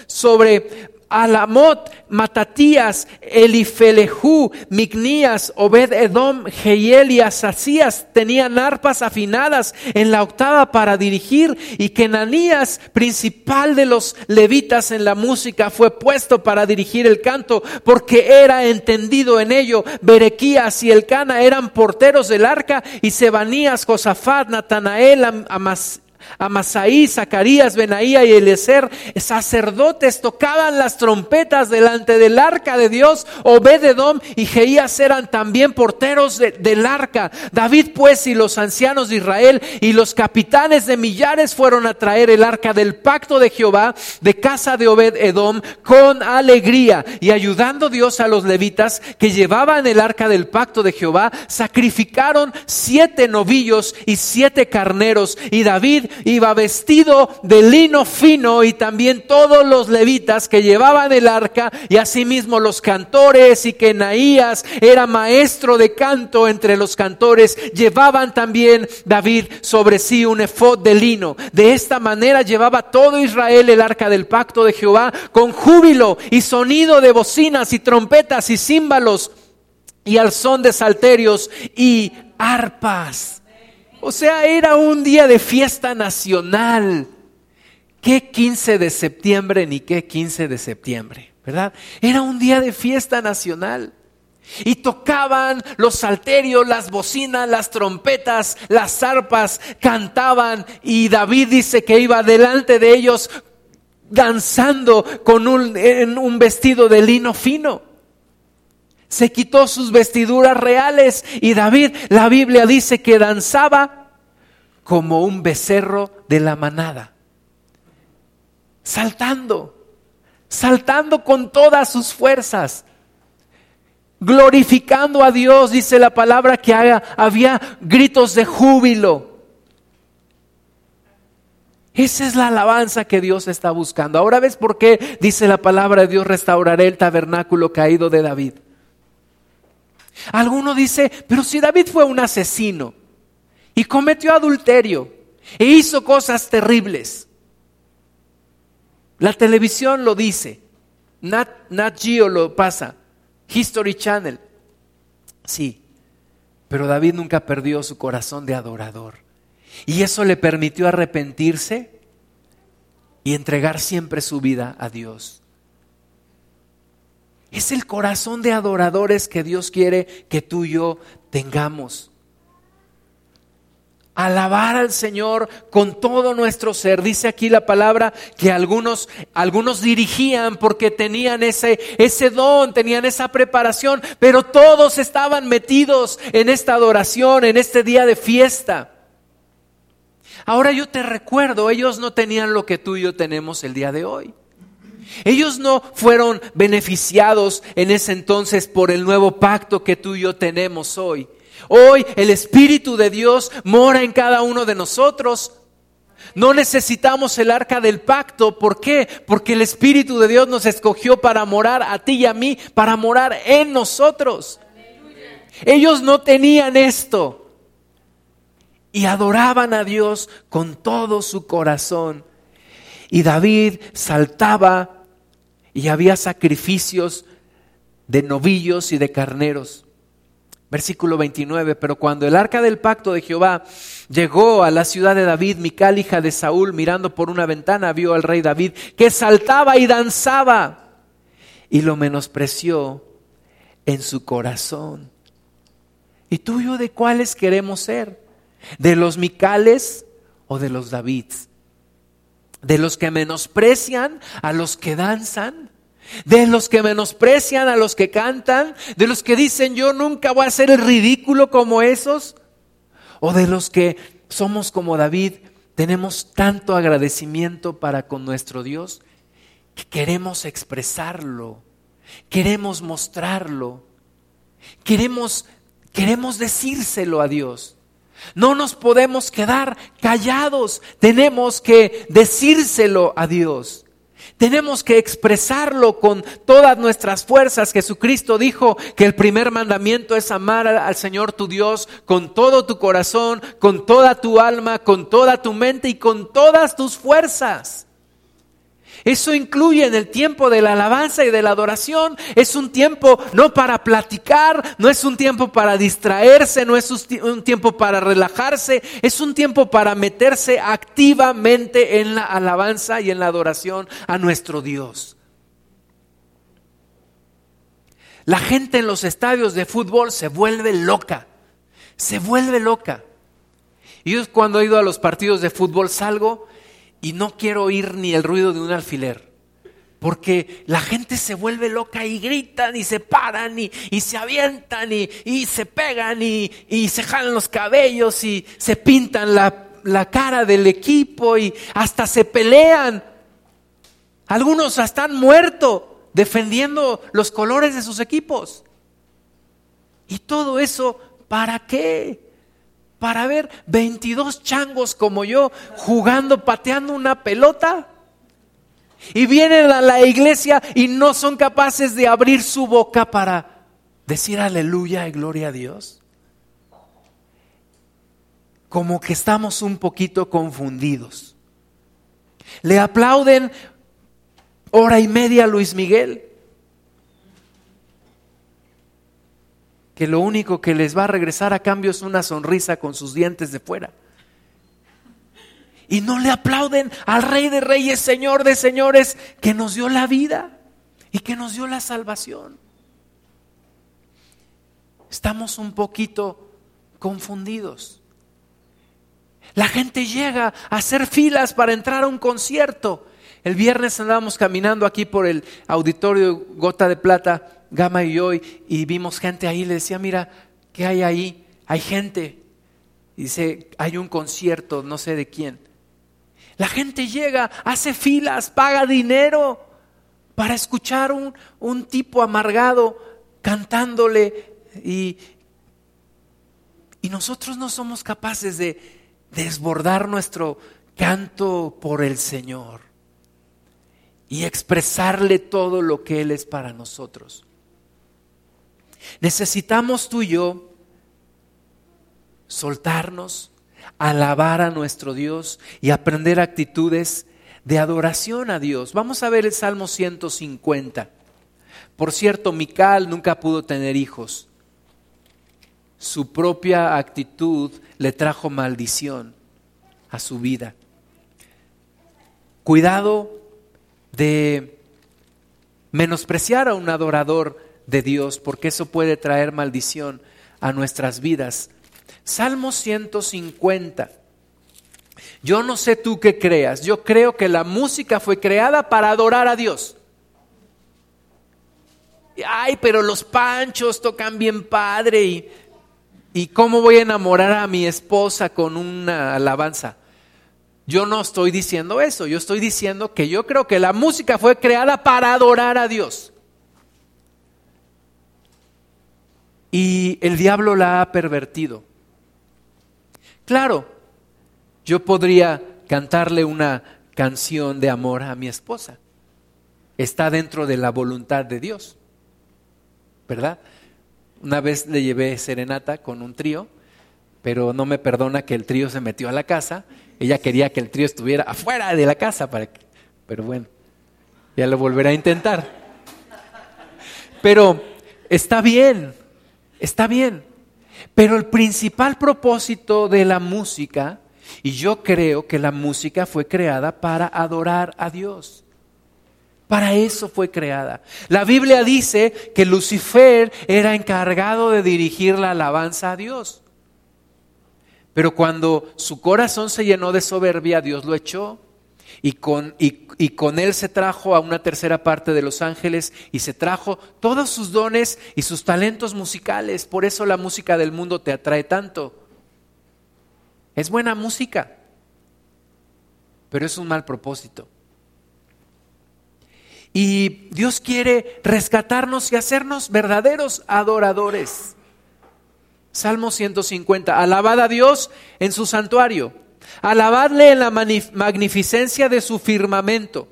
sobre Alamot, Matatías, Elifelejú, Mignías, Obed Edom, Jehiel y Asasías tenían arpas afinadas en la octava para dirigir y Kenanías, principal de los levitas en la música, fue puesto para dirigir el canto porque era entendido en ello. Berequías y Elcana eran porteros del arca y Sebanías, Josafat, Natanael, Amas, Amasaí, Zacarías, Benaía y Eliezer, sacerdotes, tocaban las trompetas delante del arca de Dios. Obededom y Jeías eran también porteros del arca. David pues y los ancianos de Israel y los capitanes de millares fueron a traer el arca del pacto de Jehová de casa de Obed-Edom con alegría y ayudando Dios a los levitas que llevaban el arca del pacto de Jehová, sacrificaron siete novillos y siete carneros y David iba vestido de lino fino y también todos los levitas que llevaban el arca y asimismo los cantores y que Naías era maestro de canto entre los cantores, llevaban también David sobre sí un efod de lino. De esta manera llevaba todo Israel el arca del pacto de Jehová con júbilo y sonido de bocinas y trompetas y címbalos y al son de salterios y arpas. O sea, era un día de fiesta nacional. ¿Qué 15 de septiembre ni qué 15 de septiembre? ¿Verdad? Era un día de fiesta nacional. Y tocaban los salterios, las bocinas, las trompetas, las arpas, cantaban. Y David dice que iba delante de ellos danzando con un, en un vestido de lino fino se quitó sus vestiduras reales y David, la Biblia dice que danzaba como un becerro de la manada, saltando, saltando con todas sus fuerzas, glorificando a Dios, dice la palabra que había gritos de júbilo. Esa es la alabanza que Dios está buscando. Ahora ves por qué dice la palabra de Dios restauraré el tabernáculo caído de David. Alguno dice, pero si David fue un asesino y cometió adulterio e hizo cosas terribles. La televisión lo dice, Nat, Nat Geo lo pasa, History Channel. Sí, pero David nunca perdió su corazón de adorador. Y eso le permitió arrepentirse y entregar siempre su vida a Dios. Es el corazón de adoradores que Dios quiere que tú y yo tengamos. Alabar al Señor con todo nuestro ser. Dice aquí la palabra que algunos, algunos dirigían porque tenían ese, ese don, tenían esa preparación, pero todos estaban metidos en esta adoración, en este día de fiesta. Ahora yo te recuerdo, ellos no tenían lo que tú y yo tenemos el día de hoy. Ellos no fueron beneficiados en ese entonces por el nuevo pacto que tú y yo tenemos hoy. Hoy el Espíritu de Dios mora en cada uno de nosotros. No necesitamos el arca del pacto. ¿Por qué? Porque el Espíritu de Dios nos escogió para morar a ti y a mí, para morar en nosotros. Ellos no tenían esto. Y adoraban a Dios con todo su corazón. Y David saltaba y había sacrificios de novillos y de carneros. Versículo 29, pero cuando el arca del pacto de Jehová llegó a la ciudad de David, Mical, hija de Saúl, mirando por una ventana, vio al rey David que saltaba y danzaba y lo menospreció en su corazón. ¿Y tú y yo de cuáles queremos ser? ¿De los Micales o de los Davids? De los que menosprecian a los que danzan, de los que menosprecian a los que cantan, de los que dicen yo nunca voy a hacer el ridículo como esos, o de los que somos como David, tenemos tanto agradecimiento para con nuestro Dios que queremos expresarlo, queremos mostrarlo, queremos, queremos decírselo a Dios. No nos podemos quedar callados, tenemos que decírselo a Dios. Tenemos que expresarlo con todas nuestras fuerzas. Jesucristo dijo que el primer mandamiento es amar al Señor tu Dios con todo tu corazón, con toda tu alma, con toda tu mente y con todas tus fuerzas. Eso incluye en el tiempo de la alabanza y de la adoración. Es un tiempo no para platicar, no es un tiempo para distraerse, no es un tiempo para relajarse, es un tiempo para meterse activamente en la alabanza y en la adoración a nuestro Dios. La gente en los estadios de fútbol se vuelve loca, se vuelve loca. Y yo cuando he ido a los partidos de fútbol salgo y no quiero oír ni el ruido de un alfiler. Porque la gente se vuelve loca y gritan y se paran y, se avientan y, se pegan y, se jalan los cabellos y se pintan la, la cara del equipo y hasta se pelean. Algunos hasta han muerto defendiendo los colores de sus equipos. ¿Y todo eso para qué? Para ver 22 changos como yo jugando, pateando una pelota. Y vienen a la iglesia y no son capaces de abrir su boca para decir aleluya y gloria a Dios. Como que estamos un poquito confundidos. Le aplauden hora y media a Luis Miguel. Que lo único que les va a regresar a cambio es una sonrisa con sus dientes de fuera. Y no le aplauden al Rey de Reyes, Señor de Señores, que nos dio la vida y que nos dio la salvación. Estamos un poquito confundidos. La gente llega a hacer filas para entrar a un concierto. El viernes andábamos caminando aquí por el auditorio Gota de Plata Gama y yo, y, vimos gente ahí, le decía, mira, ¿qué hay ahí? Hay gente. dice, hay un concierto, no sé de quién. La gente llega, hace filas, paga dinero para escuchar un, un tipo amargado cantándole y, y nosotros no somos capaces de desbordar nuestro canto por el Señor y expresarle todo lo que Él es para nosotros. Necesitamos tú y yo soltarnos, alabar a nuestro Dios y aprender actitudes de adoración a Dios. Vamos a ver el Salmo 150. Por cierto, Mical nunca pudo tener hijos. Su propia actitud le trajo maldición a su vida. Cuidado de menospreciar a un adorador de Dios, porque eso puede traer maldición a nuestras vidas. Salmo 150. Yo no sé tú qué creas, yo creo que la música fue creada para adorar a Dios. Ay, pero los panchos tocan bien padre y, y cómo voy a enamorar a mi esposa con una alabanza. Yo no estoy diciendo eso, yo estoy diciendo que yo creo que la música fue creada para adorar a Dios. Y el diablo la ha pervertido. Claro, yo podría cantarle una canción de amor a mi esposa. Está dentro de la voluntad de Dios, ¿verdad? Una vez le llevé serenata con un trío, pero no me perdona que el trío se metió a la casa. Ella quería que el trío estuviera afuera de la casa, para que, pero bueno, ya lo volverá a intentar. Pero está bien, Está bien, pero el principal propósito de la música, y yo creo que la música fue creada para adorar a Dios. Para eso fue creada. La Biblia dice que Lucifer era encargado de dirigir la alabanza a Dios. Pero cuando su corazón se llenó de soberbia, Dios lo echó y con, él se trajo a una tercera parte de los ángeles y se trajo todos sus dones y sus talentos musicales. Por eso la música del mundo te atrae tanto. Es buena música, pero es un mal propósito. Y Dios quiere rescatarnos y hacernos verdaderos adoradores. Salmo 150. Alabad a Dios en su santuario. Alabadle en la magnificencia de su firmamento.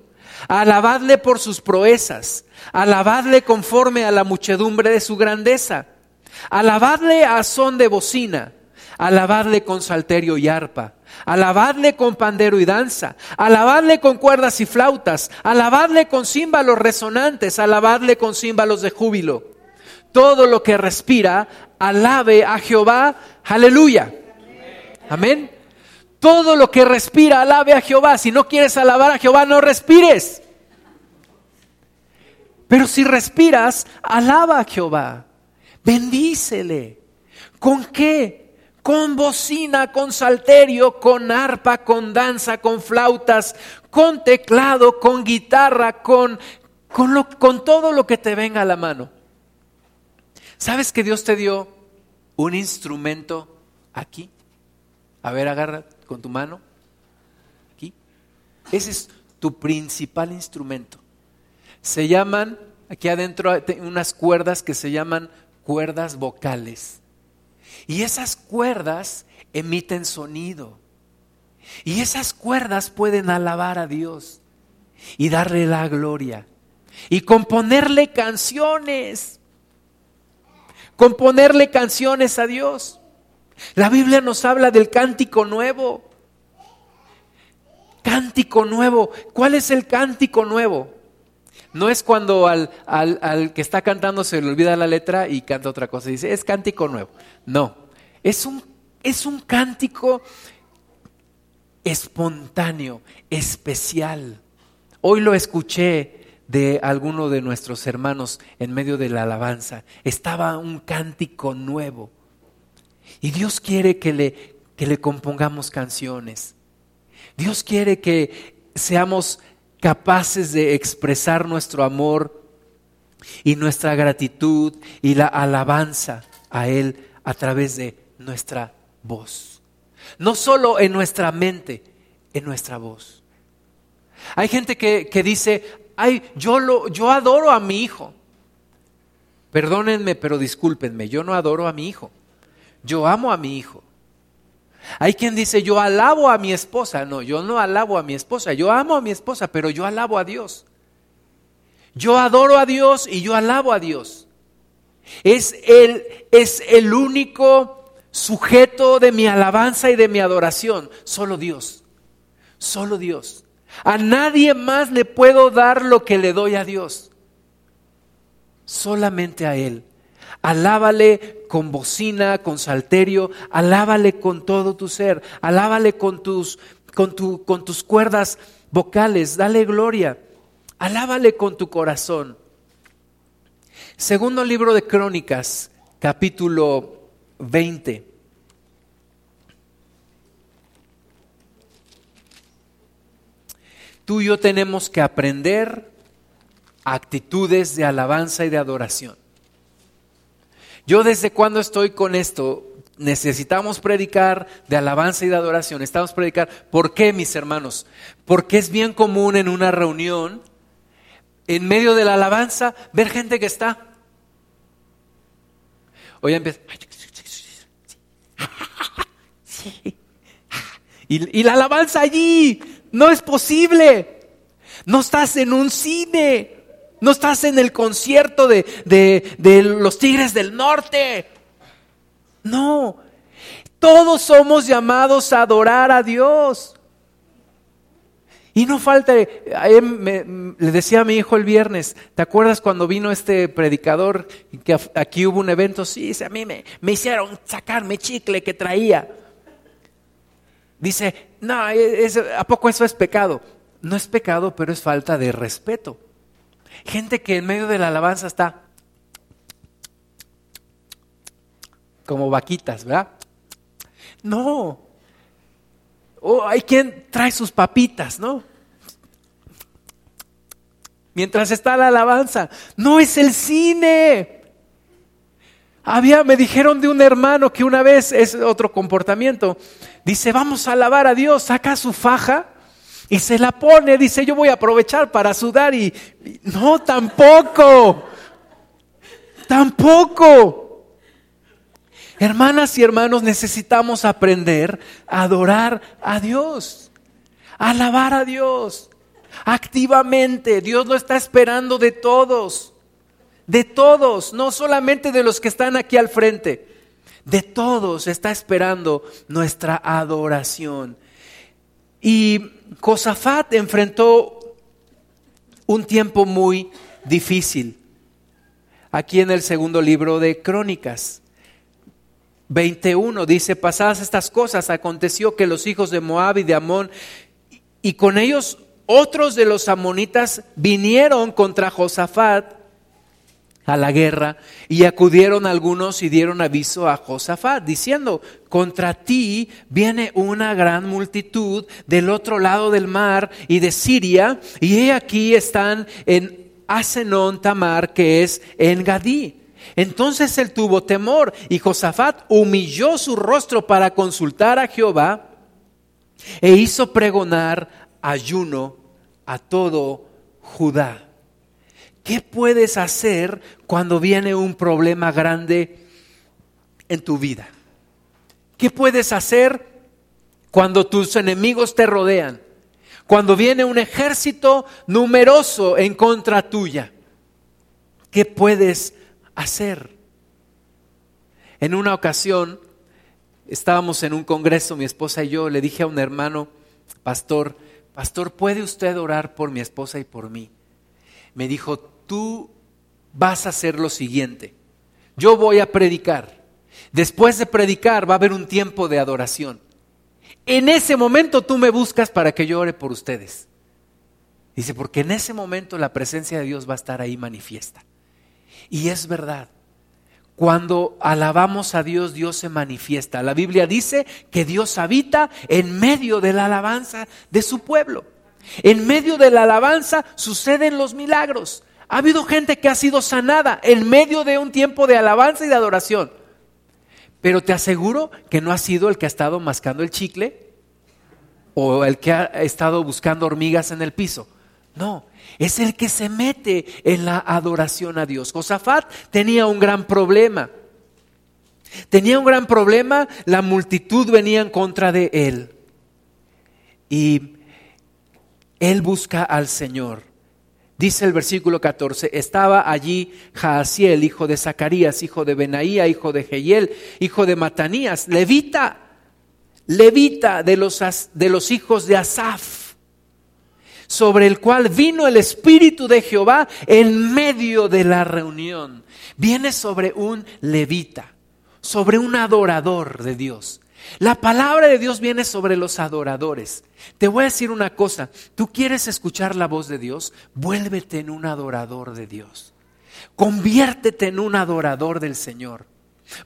Alabadle por sus proezas. Alabadle conforme a la muchedumbre de su grandeza. Alabadle a son de bocina. Alabadle con salterio y arpa. Alabadle con pandero y danza. Alabadle con cuerdas y flautas. Alabadle con címbalos resonantes. Alabadle con címbalos de júbilo. Todo lo que respira, alabe a Jehová. Aleluya. Amén. Todo lo que respira, alabe a Jehová. Si no quieres alabar a Jehová, no respires. Pero si respiras, alaba a Jehová. Bendícele. ¿Con qué? Con bocina, con salterio, con arpa, con danza, con flautas, con teclado, con guitarra, con, con, con todo lo que te venga a la mano. ¿Sabes que Dios te dio un instrumento aquí? A ver, agarra con tu mano. Aquí. Ese es tu principal instrumento. Se llaman, aquí adentro unas cuerdas que se llaman cuerdas vocales. Y esas cuerdas emiten sonido. Y esas cuerdas pueden alabar a Dios y darle la gloria. Y componerle canciones. Componerle canciones a Dios. La Biblia nos habla del cántico nuevo. Cántico nuevo. ¿Cuál es el cántico nuevo? No es cuando al, que está cantando se le olvida la letra y canta otra cosa. Dice, es cántico nuevo. No, es un, es un cántico espontáneo, especial. Hoy lo escuché de alguno de nuestros hermanos en medio de la alabanza. Estaba un cántico nuevo. Y Dios quiere que le, que le compongamos canciones. Dios quiere que seamos capaces de expresar nuestro amor y nuestra gratitud y la alabanza a Él a través de nuestra voz. No solo en nuestra mente, en nuestra voz. Hay gente que, que dice, ay, yo, lo, yo adoro a mi hijo. Perdónenme, pero discúlpenme, yo no adoro a mi hijo yo amo a mi hijo. Hay quien dice, yo alabo a mi esposa. No, yo no alabo a mi esposa. Yo amo a mi esposa, pero yo alabo a Dios. Yo adoro a Dios y yo alabo a Dios. Es el, es el único sujeto de mi alabanza y de mi adoración. Solo Dios. Solo Dios. A nadie más le puedo dar lo que le doy a Dios. Solamente a Él. Alábale con bocina, con salterio, alábale con todo tu ser, alábale con tus, con, con tus cuerdas vocales, dale gloria, alábale con tu corazón. Segundo libro de Crónicas, capítulo 20. Tú y yo tenemos que aprender actitudes de alabanza y de adoración. Yo desde cuando estoy con esto, necesitamos predicar de alabanza y de adoración, necesitamos predicar. ¿Por qué, mis hermanos? Porque es bien común en una reunión, en medio de la alabanza, ver gente que está. Hoy empieza. Y, y la alabanza allí, no es posible. No estás en un cine. No estás en el concierto de, de, los Tigres del Norte. No. Todos somos llamados a adorar a Dios. Y no falta, le decía a mi hijo el viernes, ¿te acuerdas cuando vino este predicador que aquí hubo un evento? Sí, a mí me, me hicieron sacarme chicle que traía. Dice, no, ¿a poco eso es pecado? No es pecado, pero es falta de respeto. Gente que en medio de la alabanza está como vaquitas, ¿verdad? No. O hay quien trae sus papitas, ¿no? Mientras está la alabanza. No es el cine. Había, me dijeron de un hermano que una vez es otro comportamiento. Dice, vamos a alabar a Dios, saca su faja y se la pone, dice, yo voy a aprovechar para sudar y, no, tampoco, tampoco. Hermanas y hermanos, necesitamos aprender a adorar a Dios, alabar a Dios activamente. Dios lo está esperando de todos, de todos, no solamente de los que están aquí al frente, de todos está esperando nuestra adoración. Y Josafat enfrentó un tiempo muy difícil. Aquí en el segundo libro de Crónicas. 21 dice, pasadas estas cosas, aconteció que los hijos de Moab y de Amón, y con ellos otros de los amonitas, vinieron contra Josafat a la guerra y acudieron algunos y dieron aviso a Josafat diciendo, contra ti viene una gran multitud del otro lado del mar y de Siria y he aquí están en Asenón Tamar que es en Gadí. Entonces él tuvo temor y Josafat humilló su rostro para consultar a Jehová e hizo pregonar ayuno a todo Judá. ¿Qué puedes hacer cuando viene un problema grande en tu vida? ¿Qué puedes hacer cuando tus enemigos te rodean? Cuando viene un ejército numeroso en contra tuya. ¿Qué puedes hacer? En una ocasión estábamos en un congreso, mi esposa y yo, le dije a un hermano, pastor, pastor, ¿puede usted orar por mi esposa y por mí? Me dijo, tú vas a hacer lo siguiente. Yo voy a predicar. Después de predicar va a haber un tiempo de adoración. En ese momento tú me buscas para que yo ore por ustedes. Dice, porque en ese momento la presencia de Dios va a estar ahí manifiesta. Y es verdad. Cuando alabamos a Dios, Dios se manifiesta. La Biblia dice que Dios habita en medio de la alabanza de su pueblo. En medio de la alabanza suceden los milagros. Ha habido gente que ha sido sanada en medio de un tiempo de alabanza y de adoración. Pero te aseguro que no ha sido el que ha estado mascando el chicle o el que ha estado buscando hormigas en el piso. No, es el que se mete en la adoración a Dios. Josafat tenía un gran problema. Tenía un gran problema, la multitud venía en contra de él. Y él busca al Señor. Dice el versículo 14, estaba allí Jaasiel, hijo de Zacarías, hijo de Benaía, hijo de Jehiel, hijo de Matanías, levita, levita de los, de los hijos de Asaf sobre el cual vino el Espíritu de Jehová en medio de la reunión. Viene sobre un levita, sobre un adorador de Dios. La palabra de Dios viene sobre los adoradores. Te voy a decir una cosa, tú quieres escuchar la voz de Dios, vuélvete en un adorador de Dios. Conviértete en un adorador del Señor.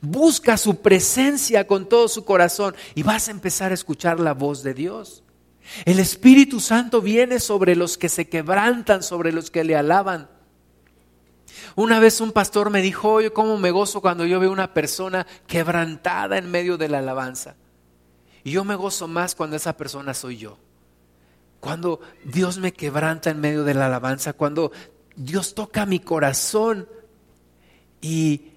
Busca su presencia con todo su corazón y vas a empezar a escuchar la voz de Dios. El Espíritu Santo viene sobre los que se quebrantan, sobre los que le alaban. Una vez un pastor me dijo, oye, cómo me gozo cuando yo veo una persona quebrantada en medio de la alabanza. Y yo me gozo más cuando esa persona soy yo. Cuando Dios me quebranta en medio de la alabanza, cuando Dios toca mi corazón y,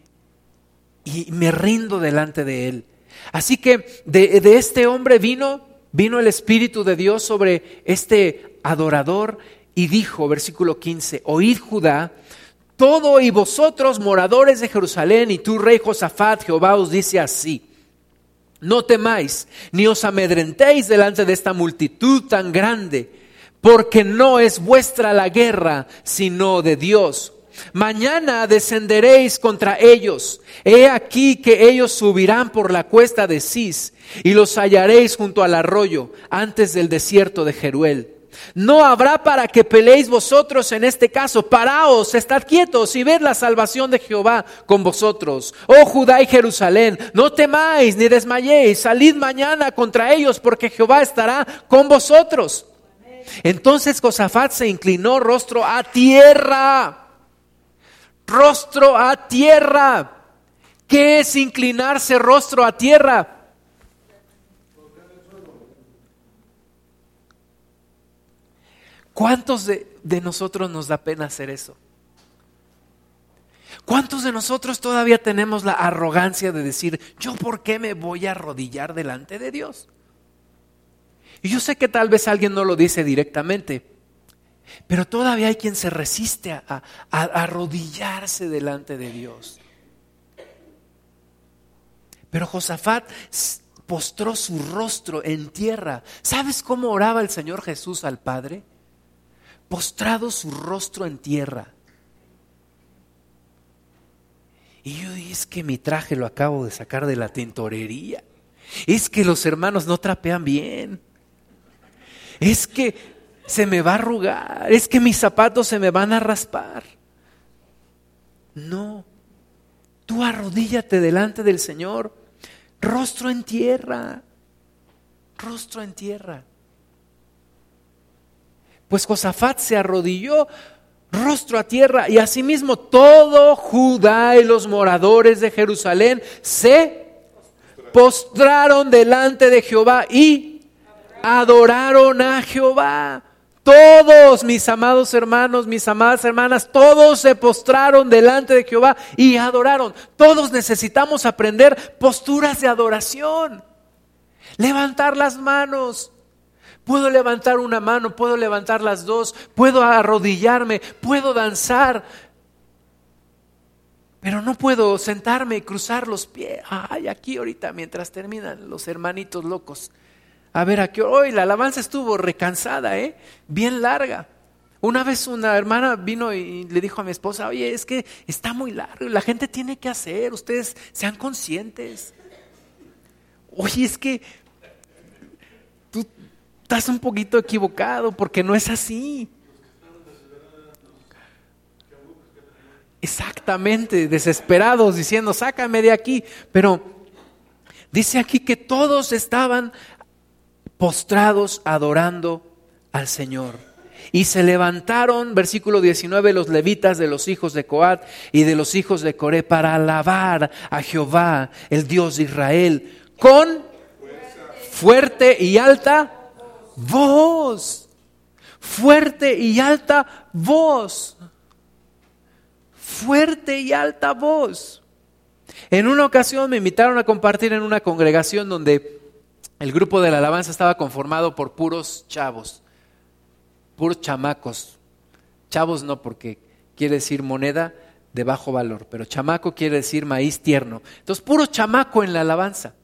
y me rindo delante de Él. Así que de, de este hombre vino vino el Espíritu de Dios sobre este adorador y dijo, versículo 15, oíd Judá, todo y vosotros moradores de Jerusalén y tú rey Josafat, Jehová os dice así, no temáis ni os amedrentéis delante de esta multitud tan grande, porque no es vuestra la guerra, sino de Dios. Mañana descenderéis contra ellos. He aquí que ellos subirán por la cuesta de Cis y los hallaréis junto al arroyo antes del desierto de Jeruel. No habrá para que peleéis vosotros en este caso. Paraos, estad quietos y ved la salvación de Jehová con vosotros. Oh Judá y Jerusalén, no temáis ni desmayéis. Salid mañana contra ellos porque Jehová estará con vosotros. Entonces Josafat se inclinó rostro a tierra. Rostro a tierra. ¿Qué es inclinarse rostro a tierra? ¿Cuántos de, nosotros nos da pena hacer eso? ¿Cuántos de nosotros todavía tenemos la arrogancia de decir, yo por qué me voy a arrodillar delante de Dios? Y yo sé que tal vez alguien no lo dice directamente, pero todavía hay quien se resiste a, arrodillarse delante de Dios. Pero Josafat postró su rostro en tierra. ¿Sabes cómo oraba el Señor Jesús al Padre? Postrado su rostro en tierra. Y yo dije, es que mi traje lo acabo de sacar de la tintorería. Es que los hermanos no trapean bien. Es que se me va a arrugar. Es que mis zapatos se me van a raspar. No. Tú arrodíllate delante del Señor. Rostro en tierra. Rostro en tierra. Pues Josafat se arrodilló rostro a tierra, y asimismo todo Judá y los moradores de Jerusalén se postraron delante de Jehová y adoraron a Jehová. Todos mis amados hermanos, mis amadas hermanas, todos se postraron delante de Jehová y adoraron. Todos necesitamos aprender posturas de adoración. Levantar las manos, Puedo levantar una mano, puedo levantar las dos, puedo arrodillarme, puedo danzar, pero no puedo sentarme y cruzar los pies. Ay, aquí ahorita mientras terminan los hermanitos locos. A ver, aquí hoy la alabanza estuvo recansada, ¿eh? Bien larga. Una vez una hermana vino y le dijo a mi esposa, oye, es que está muy largo, la gente tiene que hacer, ustedes sean conscientes. Oye, es que estás un poquito equivocado porque no es así. Exactamente, desesperados diciendo, sácame de aquí. Pero dice aquí que todos estaban postrados adorando al Señor. Y se levantaron, versículo 19, los levitas de los hijos de Coat y de los hijos de Coré para alabar a Jehová, el Dios de Israel, con fuerte y alta voz, fuerte y alta voz, fuerte y alta voz. En una ocasión me invitaron a compartir en una congregación donde el grupo de la alabanza estaba conformado por puros chavos, puros chamacos. Chavos no porque quiere decir moneda de bajo valor, pero chamaco quiere decir maíz tierno. Entonces, puro chamaco en la alabanza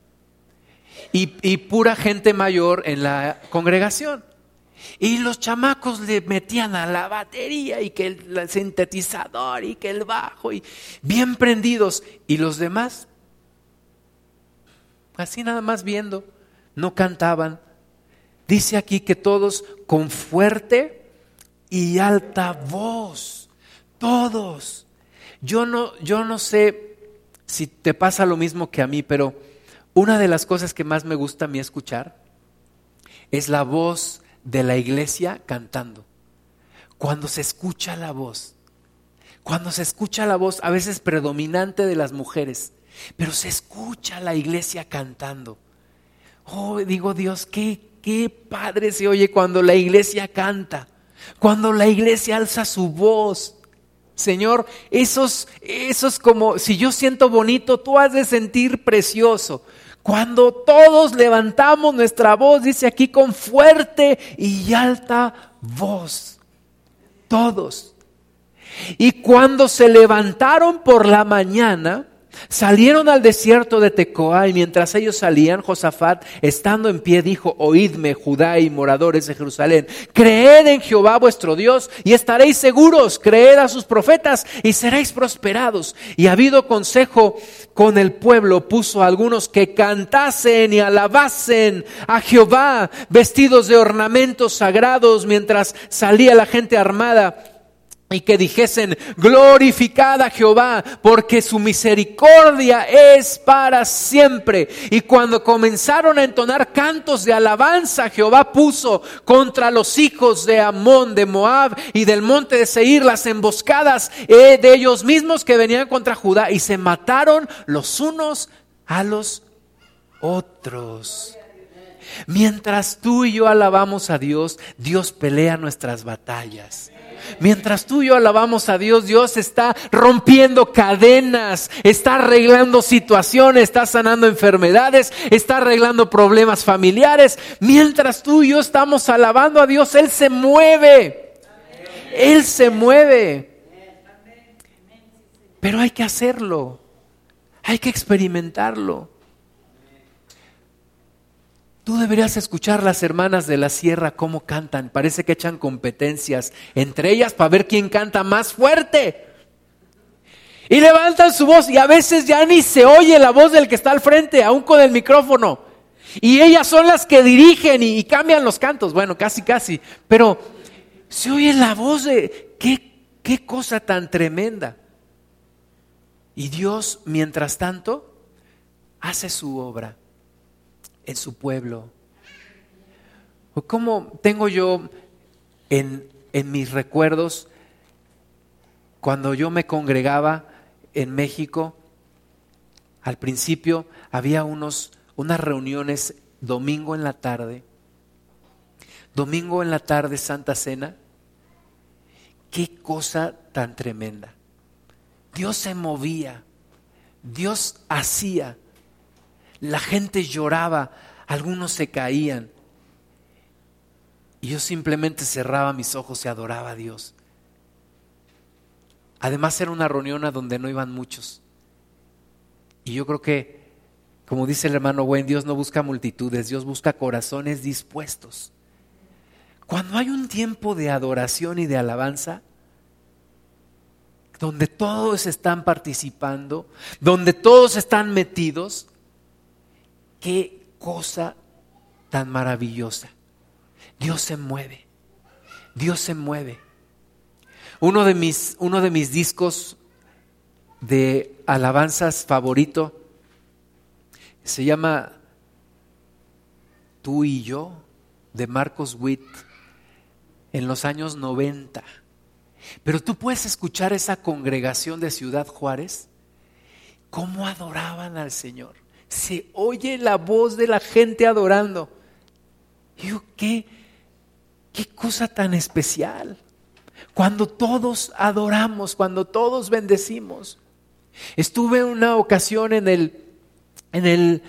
y, pura gente mayor en la congregación. Y los chamacos le metían a la batería y que el, sintetizador y que el bajo y bien prendidos. Y los demás, así nada más viendo, no cantaban. Dice aquí que todos con fuerte y alta voz, todos. Yo no, yo no sé si te pasa lo mismo que a mí, pero una de las cosas que más me gusta a mí escuchar es la voz de la iglesia cantando. Cuando se escucha la voz, cuando se escucha la voz a veces predominante de las mujeres, pero se escucha la iglesia cantando. Oh, digo Dios, qué, qué padre se oye cuando la iglesia canta, cuando la iglesia alza su voz. Señor, esos, esos como, si yo siento bonito, tú has de sentir precioso. Cuando todos levantamos nuestra voz, dice aquí, con fuerte y alta voz. Todos. Y cuando se levantaron por la mañana, Salieron al desierto de Tecoa y mientras ellos salían, Josafat, estando en pie, dijo, oídme, Judá y moradores de Jerusalén, creed en Jehová vuestro Dios y estaréis seguros, creed a sus profetas y seréis prosperados. Y habido consejo con el pueblo, puso algunos que cantasen y alabasen a Jehová, vestidos de ornamentos sagrados, mientras salía la gente armada y que dijesen, glorificada Jehová, porque su misericordia es para siempre. Y cuando comenzaron a entonar cantos de alabanza, Jehová puso contra los hijos de Amón, de Moab y del monte de Seir las emboscadas eh, de ellos mismos que venían contra Judá y se mataron los unos a los otros. Mientras tú y yo alabamos a Dios, Dios pelea nuestras batallas. Mientras tú y yo alabamos a Dios, Dios está rompiendo cadenas, está arreglando situaciones, está sanando enfermedades, está arreglando problemas familiares. Mientras tú y yo estamos alabando a Dios, Él se mueve. Él se mueve. Pero hay que hacerlo. Hay que experimentarlo. Tú deberías escuchar las hermanas de la sierra cómo cantan. Parece que echan competencias entre ellas para ver quién canta más fuerte. Y levantan su voz y a veces ya ni se oye la voz del que está al frente, aún con el micrófono. Y ellas son las que dirigen y, cambian los cantos. Bueno, casi, casi. Pero se oye la voz de qué, qué cosa tan tremenda. Y Dios, mientras tanto, hace su obra en su pueblo. ¿Cómo tengo yo en, en mis recuerdos cuando yo me congregaba en México? Al principio había unos, unas reuniones domingo en la tarde, domingo en la tarde Santa Cena. Qué cosa tan tremenda. Dios se movía, Dios hacía la gente lloraba, algunos se caían. Y yo simplemente cerraba mis ojos y adoraba a Dios. Además era una reunión a donde no iban muchos. Y yo creo que, como dice el hermano Wayne, Dios no busca multitudes, Dios busca corazones dispuestos. Cuando hay un tiempo de adoración y de alabanza, donde todos están participando, donde todos están metidos, Qué cosa tan maravillosa. Dios se mueve. Dios se mueve. Uno de mis, uno de mis discos de alabanzas favorito se llama Tú y yo de Marcos Witt en los años 90. Pero tú puedes escuchar esa congregación de Ciudad Juárez, cómo adoraban al Señor se oye la voz de la gente adorando. yo, ¿qué, qué cosa tan especial. Cuando todos adoramos, cuando todos bendecimos. Estuve en una ocasión en el, en el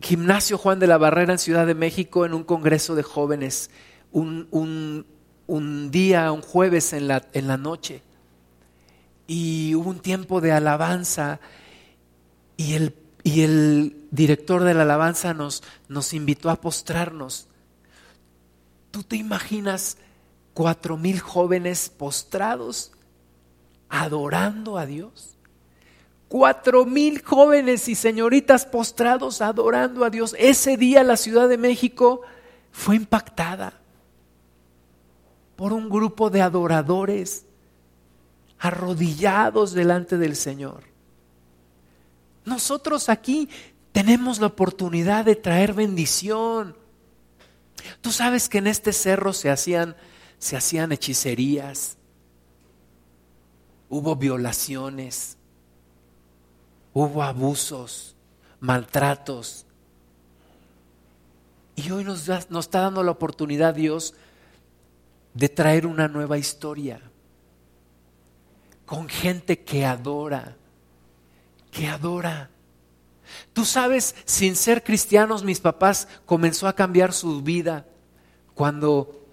gimnasio Juan de la Barrera en Ciudad de México en un congreso de jóvenes, un, un, un día, un jueves en la, en la noche. Y hubo un tiempo de alabanza y el y el director de la alabanza nos, nos invitó a postrarnos. ¿Tú te imaginas cuatro mil jóvenes postrados adorando a Dios? Cuatro mil jóvenes y señoritas postrados adorando a Dios. Ese día la Ciudad de México fue impactada por un grupo de adoradores arrodillados delante del Señor. Nosotros aquí tenemos la oportunidad de traer bendición. Tú sabes que en este cerro se hacían, se hacían hechicerías, hubo violaciones, hubo abusos, maltratos. Y hoy nos, nos está dando la oportunidad Dios de traer una nueva historia con gente que adora, que adora. Tú sabes, sin ser cristianos, mis papás comenzó a cambiar su vida cuando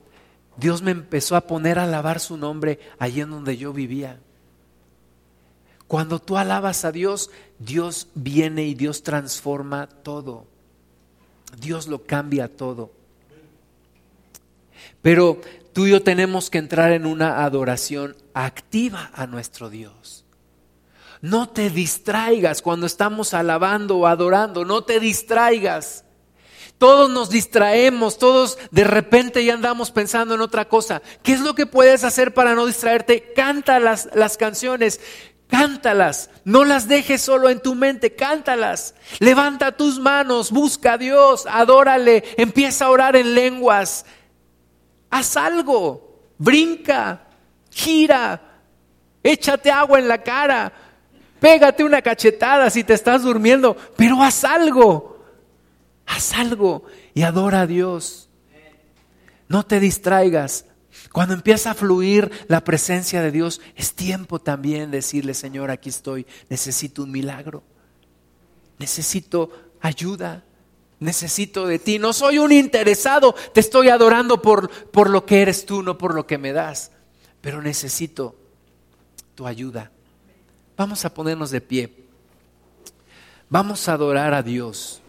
Dios me empezó a poner a alabar su nombre allí en donde yo vivía. Cuando tú alabas a Dios, Dios viene y Dios transforma todo. Dios lo cambia todo. Pero tú y yo tenemos que entrar en una adoración activa a nuestro Dios. No te distraigas cuando estamos alabando o adorando, no te distraigas. Todos nos distraemos, todos de repente ya andamos pensando en otra cosa. ¿Qué es lo que puedes hacer para no distraerte? Canta las, canciones, cántalas, no las dejes solo en tu mente, cántalas. Levanta tus manos, busca a Dios, adórale, empieza a orar en lenguas. Haz algo, brinca, gira, échate agua en la cara, Pégate una cachetada si te estás durmiendo, pero haz algo. Haz algo y adora a Dios. No te distraigas. Cuando empieza a fluir la presencia de Dios, es tiempo también decirle, Señor, aquí estoy, necesito un milagro, necesito ayuda, necesito de ti. No soy un interesado, te estoy adorando por, por lo que eres tú, no por lo que me das, pero necesito tu ayuda. Vamos a ponernos de pie. Vamos a adorar a Dios.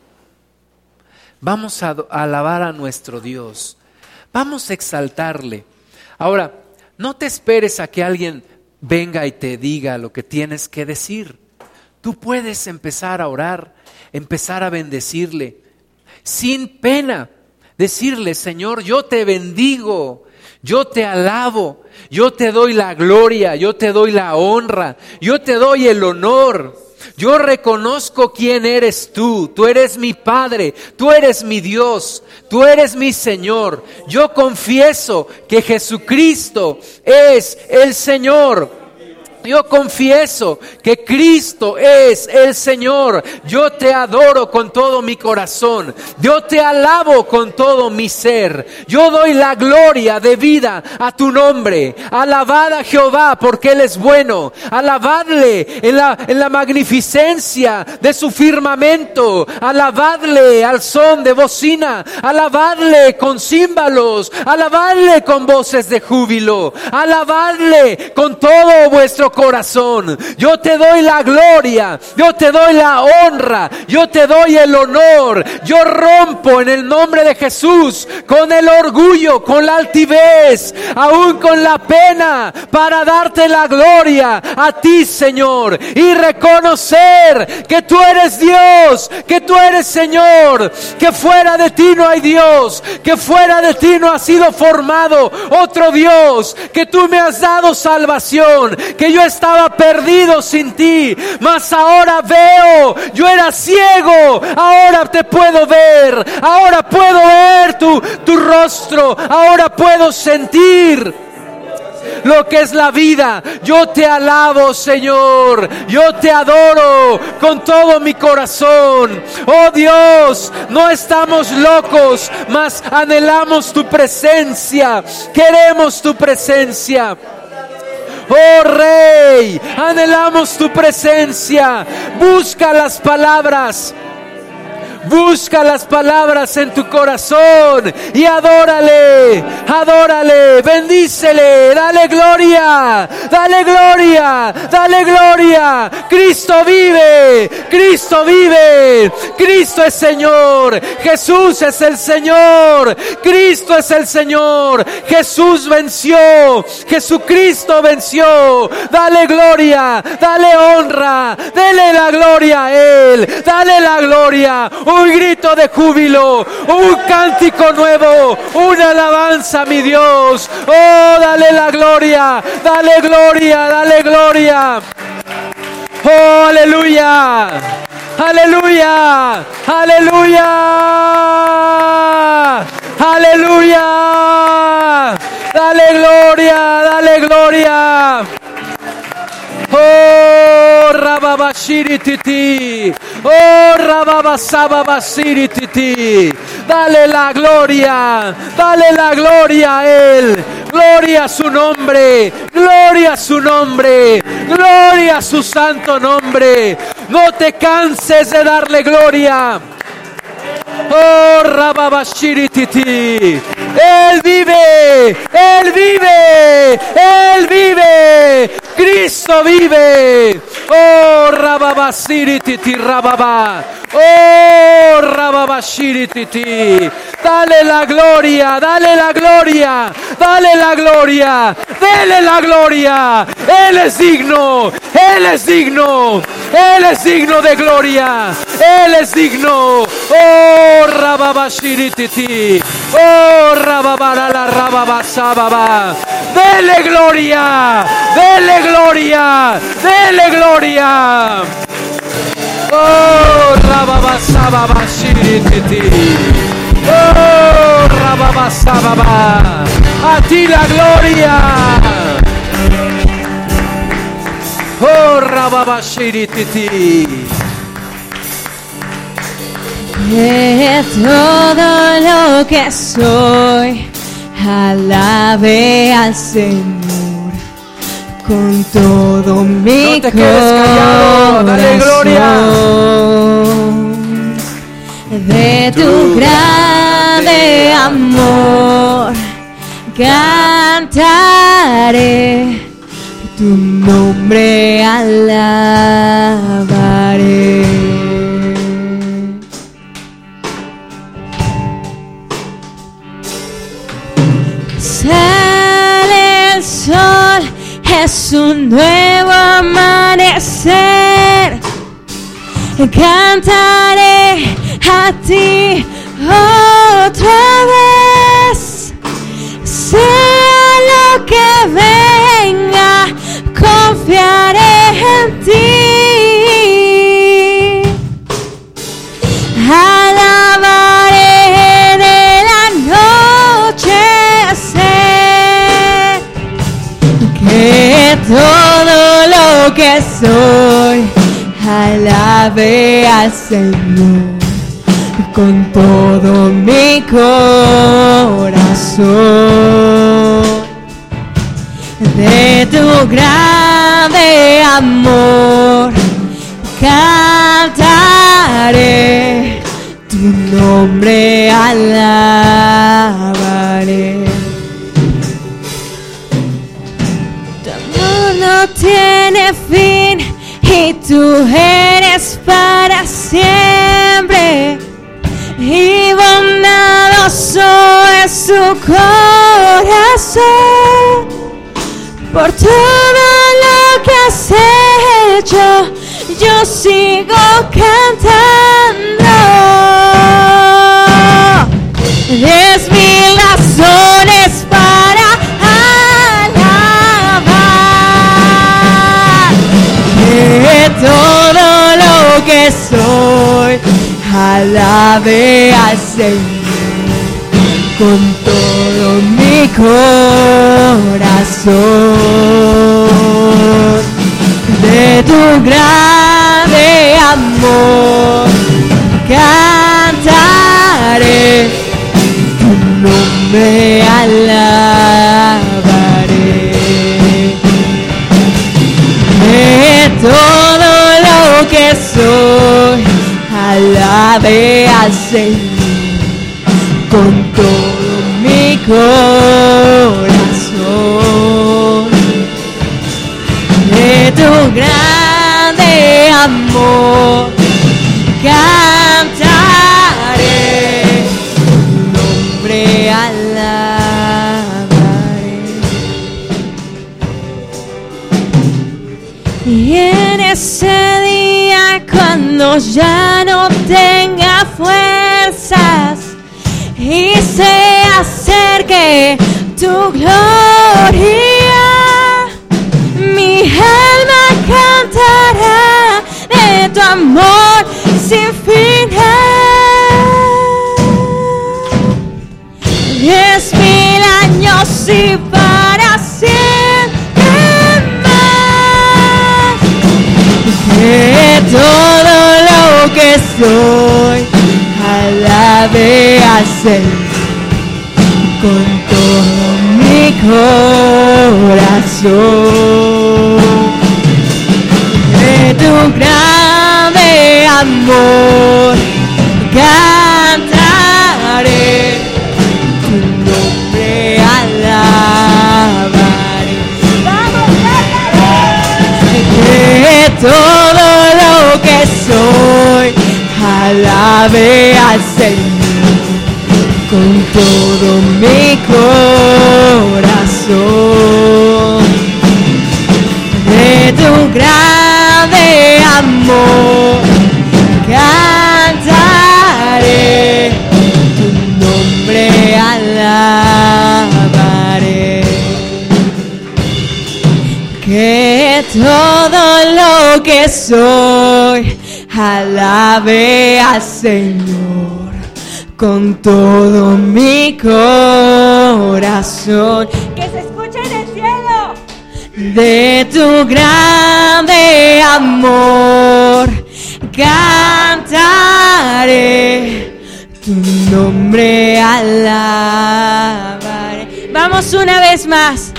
Vamos a alabar a nuestro Dios. Vamos a exaltarle. Ahora, no te esperes a que alguien venga y te diga lo que tienes que decir. Tú puedes empezar a orar, empezar a bendecirle, sin pena, decirle, Señor, yo te bendigo, yo te alabo, yo te doy la gloria, yo te doy la honra, yo te doy el honor. Yo reconozco quién eres tú. Tú eres mi Padre, tú eres mi Dios, tú eres mi Señor. Yo confieso que Jesucristo es el Señor. Yo confieso que Cristo es el Señor. Yo te adoro con todo mi corazón. Yo te alabo con todo mi ser. Yo doy la gloria de vida a tu nombre. Alabad a Jehová porque Él es bueno. Alabadle en la, en la magnificencia de su firmamento. Alabadle al son de bocina. Alabadle con címbalos. Alabadle con voces de júbilo. Alabadle con todo vuestro corazón. Yo te doy la gloria, yo te doy la honra, yo te doy el honor. Yo rompo en el nombre de Jesús con el orgullo, con la altivez, aún con la pena, para darte la gloria a ti, Señor, y reconocer que tú eres Dios, que tú eres Señor, que fuera de ti no hay Dios, que fuera de ti no ha sido formado otro Dios, que tú me has dado salvación, que yo estaba perdido sin ti, mas ahora veo, yo era ciego, ahora te puedo ver, ahora puedo ver tu, tu rostro, ahora puedo sentir lo que es la vida. Yo te alabo, Señor. Yo te adoro con todo mi corazón. Oh Dios, no estamos locos, mas anhelamos tu presencia. Queremos tu presencia. Oh Rey, anhelamos tu presencia. Busca las palabras Busca las palabras en tu corazón y adórale, adórale, bendícele, dale gloria, dale gloria, dale gloria. Cristo vive, Cristo vive, Cristo es Señor, Jesús es el Señor, Cristo es el Señor, Jesús venció, Jesucristo venció. Dale gloria, dale honra, dale la gloria a Él, dale la gloria un grito de júbilo, un cántico nuevo, una alabanza, mi Dios. Oh, dale la gloria, dale gloria, dale gloria. Oh, aleluya. Aleluya. Aleluya. Aleluya. Dale gloria, dale gloria. Oh, Rababashiri Titi. Oh, Rababasababashiri Titi. Dale la gloria. Dale la gloria a Él. Gloria a su nombre. Gloria a su nombre. Gloria a su santo nombre. No te canses de darle gloria. Oh, Rababashiri Titi. Él vive, Él vive, Él vive, Cristo vive. Oh, Rababasirititi, Rababa. Oh, Rababasirititi. Dale la gloria, dale la gloria, dale la gloria, dale la gloria. Él es digno, Él es digno, Él es digno de gloria, Él es digno. Oh, Rababasirititi. Oh, Rababara la Rababasababa. Dele gloria, dele gloria, dele gloria. Oh, Rababasababashirititi. Oh, Rababasababa. A ti la gloria. Oh, Rababashirititi. Es todo lo que soy alabe al Señor con todo mi No te quedes callado, dale gloria. corazón. De tu grande amor cantaré, tu nombre alabaré. Es un nuevo amanecer. Cantaré a ti todo lo que soy. Alabe al Señor con todo mi corazón. De tu grande amor cantaré tu nombre alabaré tiene fin y tú eres para siempre. Y bondadoso es su corazón. Por todo lo que has hecho, yo sigo cantando. Es mil razones todo lo que soy alabe al Señor con todo mi corazón. De tu grande amor mi Señor con todo mi corazón. Que se escuche en el cielo. De tu grande amor cantaré tu nombre alabaré. Vamos una vez más.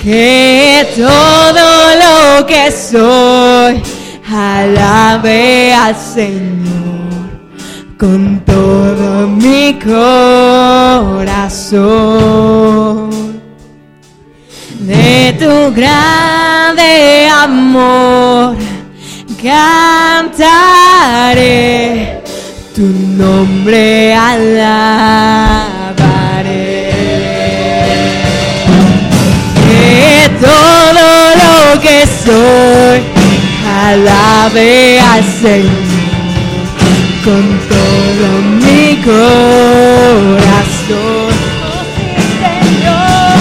Que todo lo que soy alabe al Señor con todo mi corazón. De tu grande amor cantaré, tu nombre alabaré. Que todo lo que soy alabe al Señor con todo mi corazón. Oh, Señor,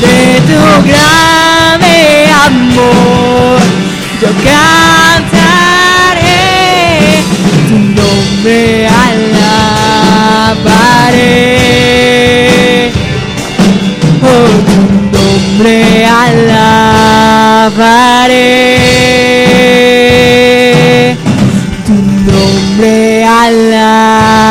de tu grande amor, yo cantaré tu nombre alabaré. Oh, tu nombre alabaré. Allah.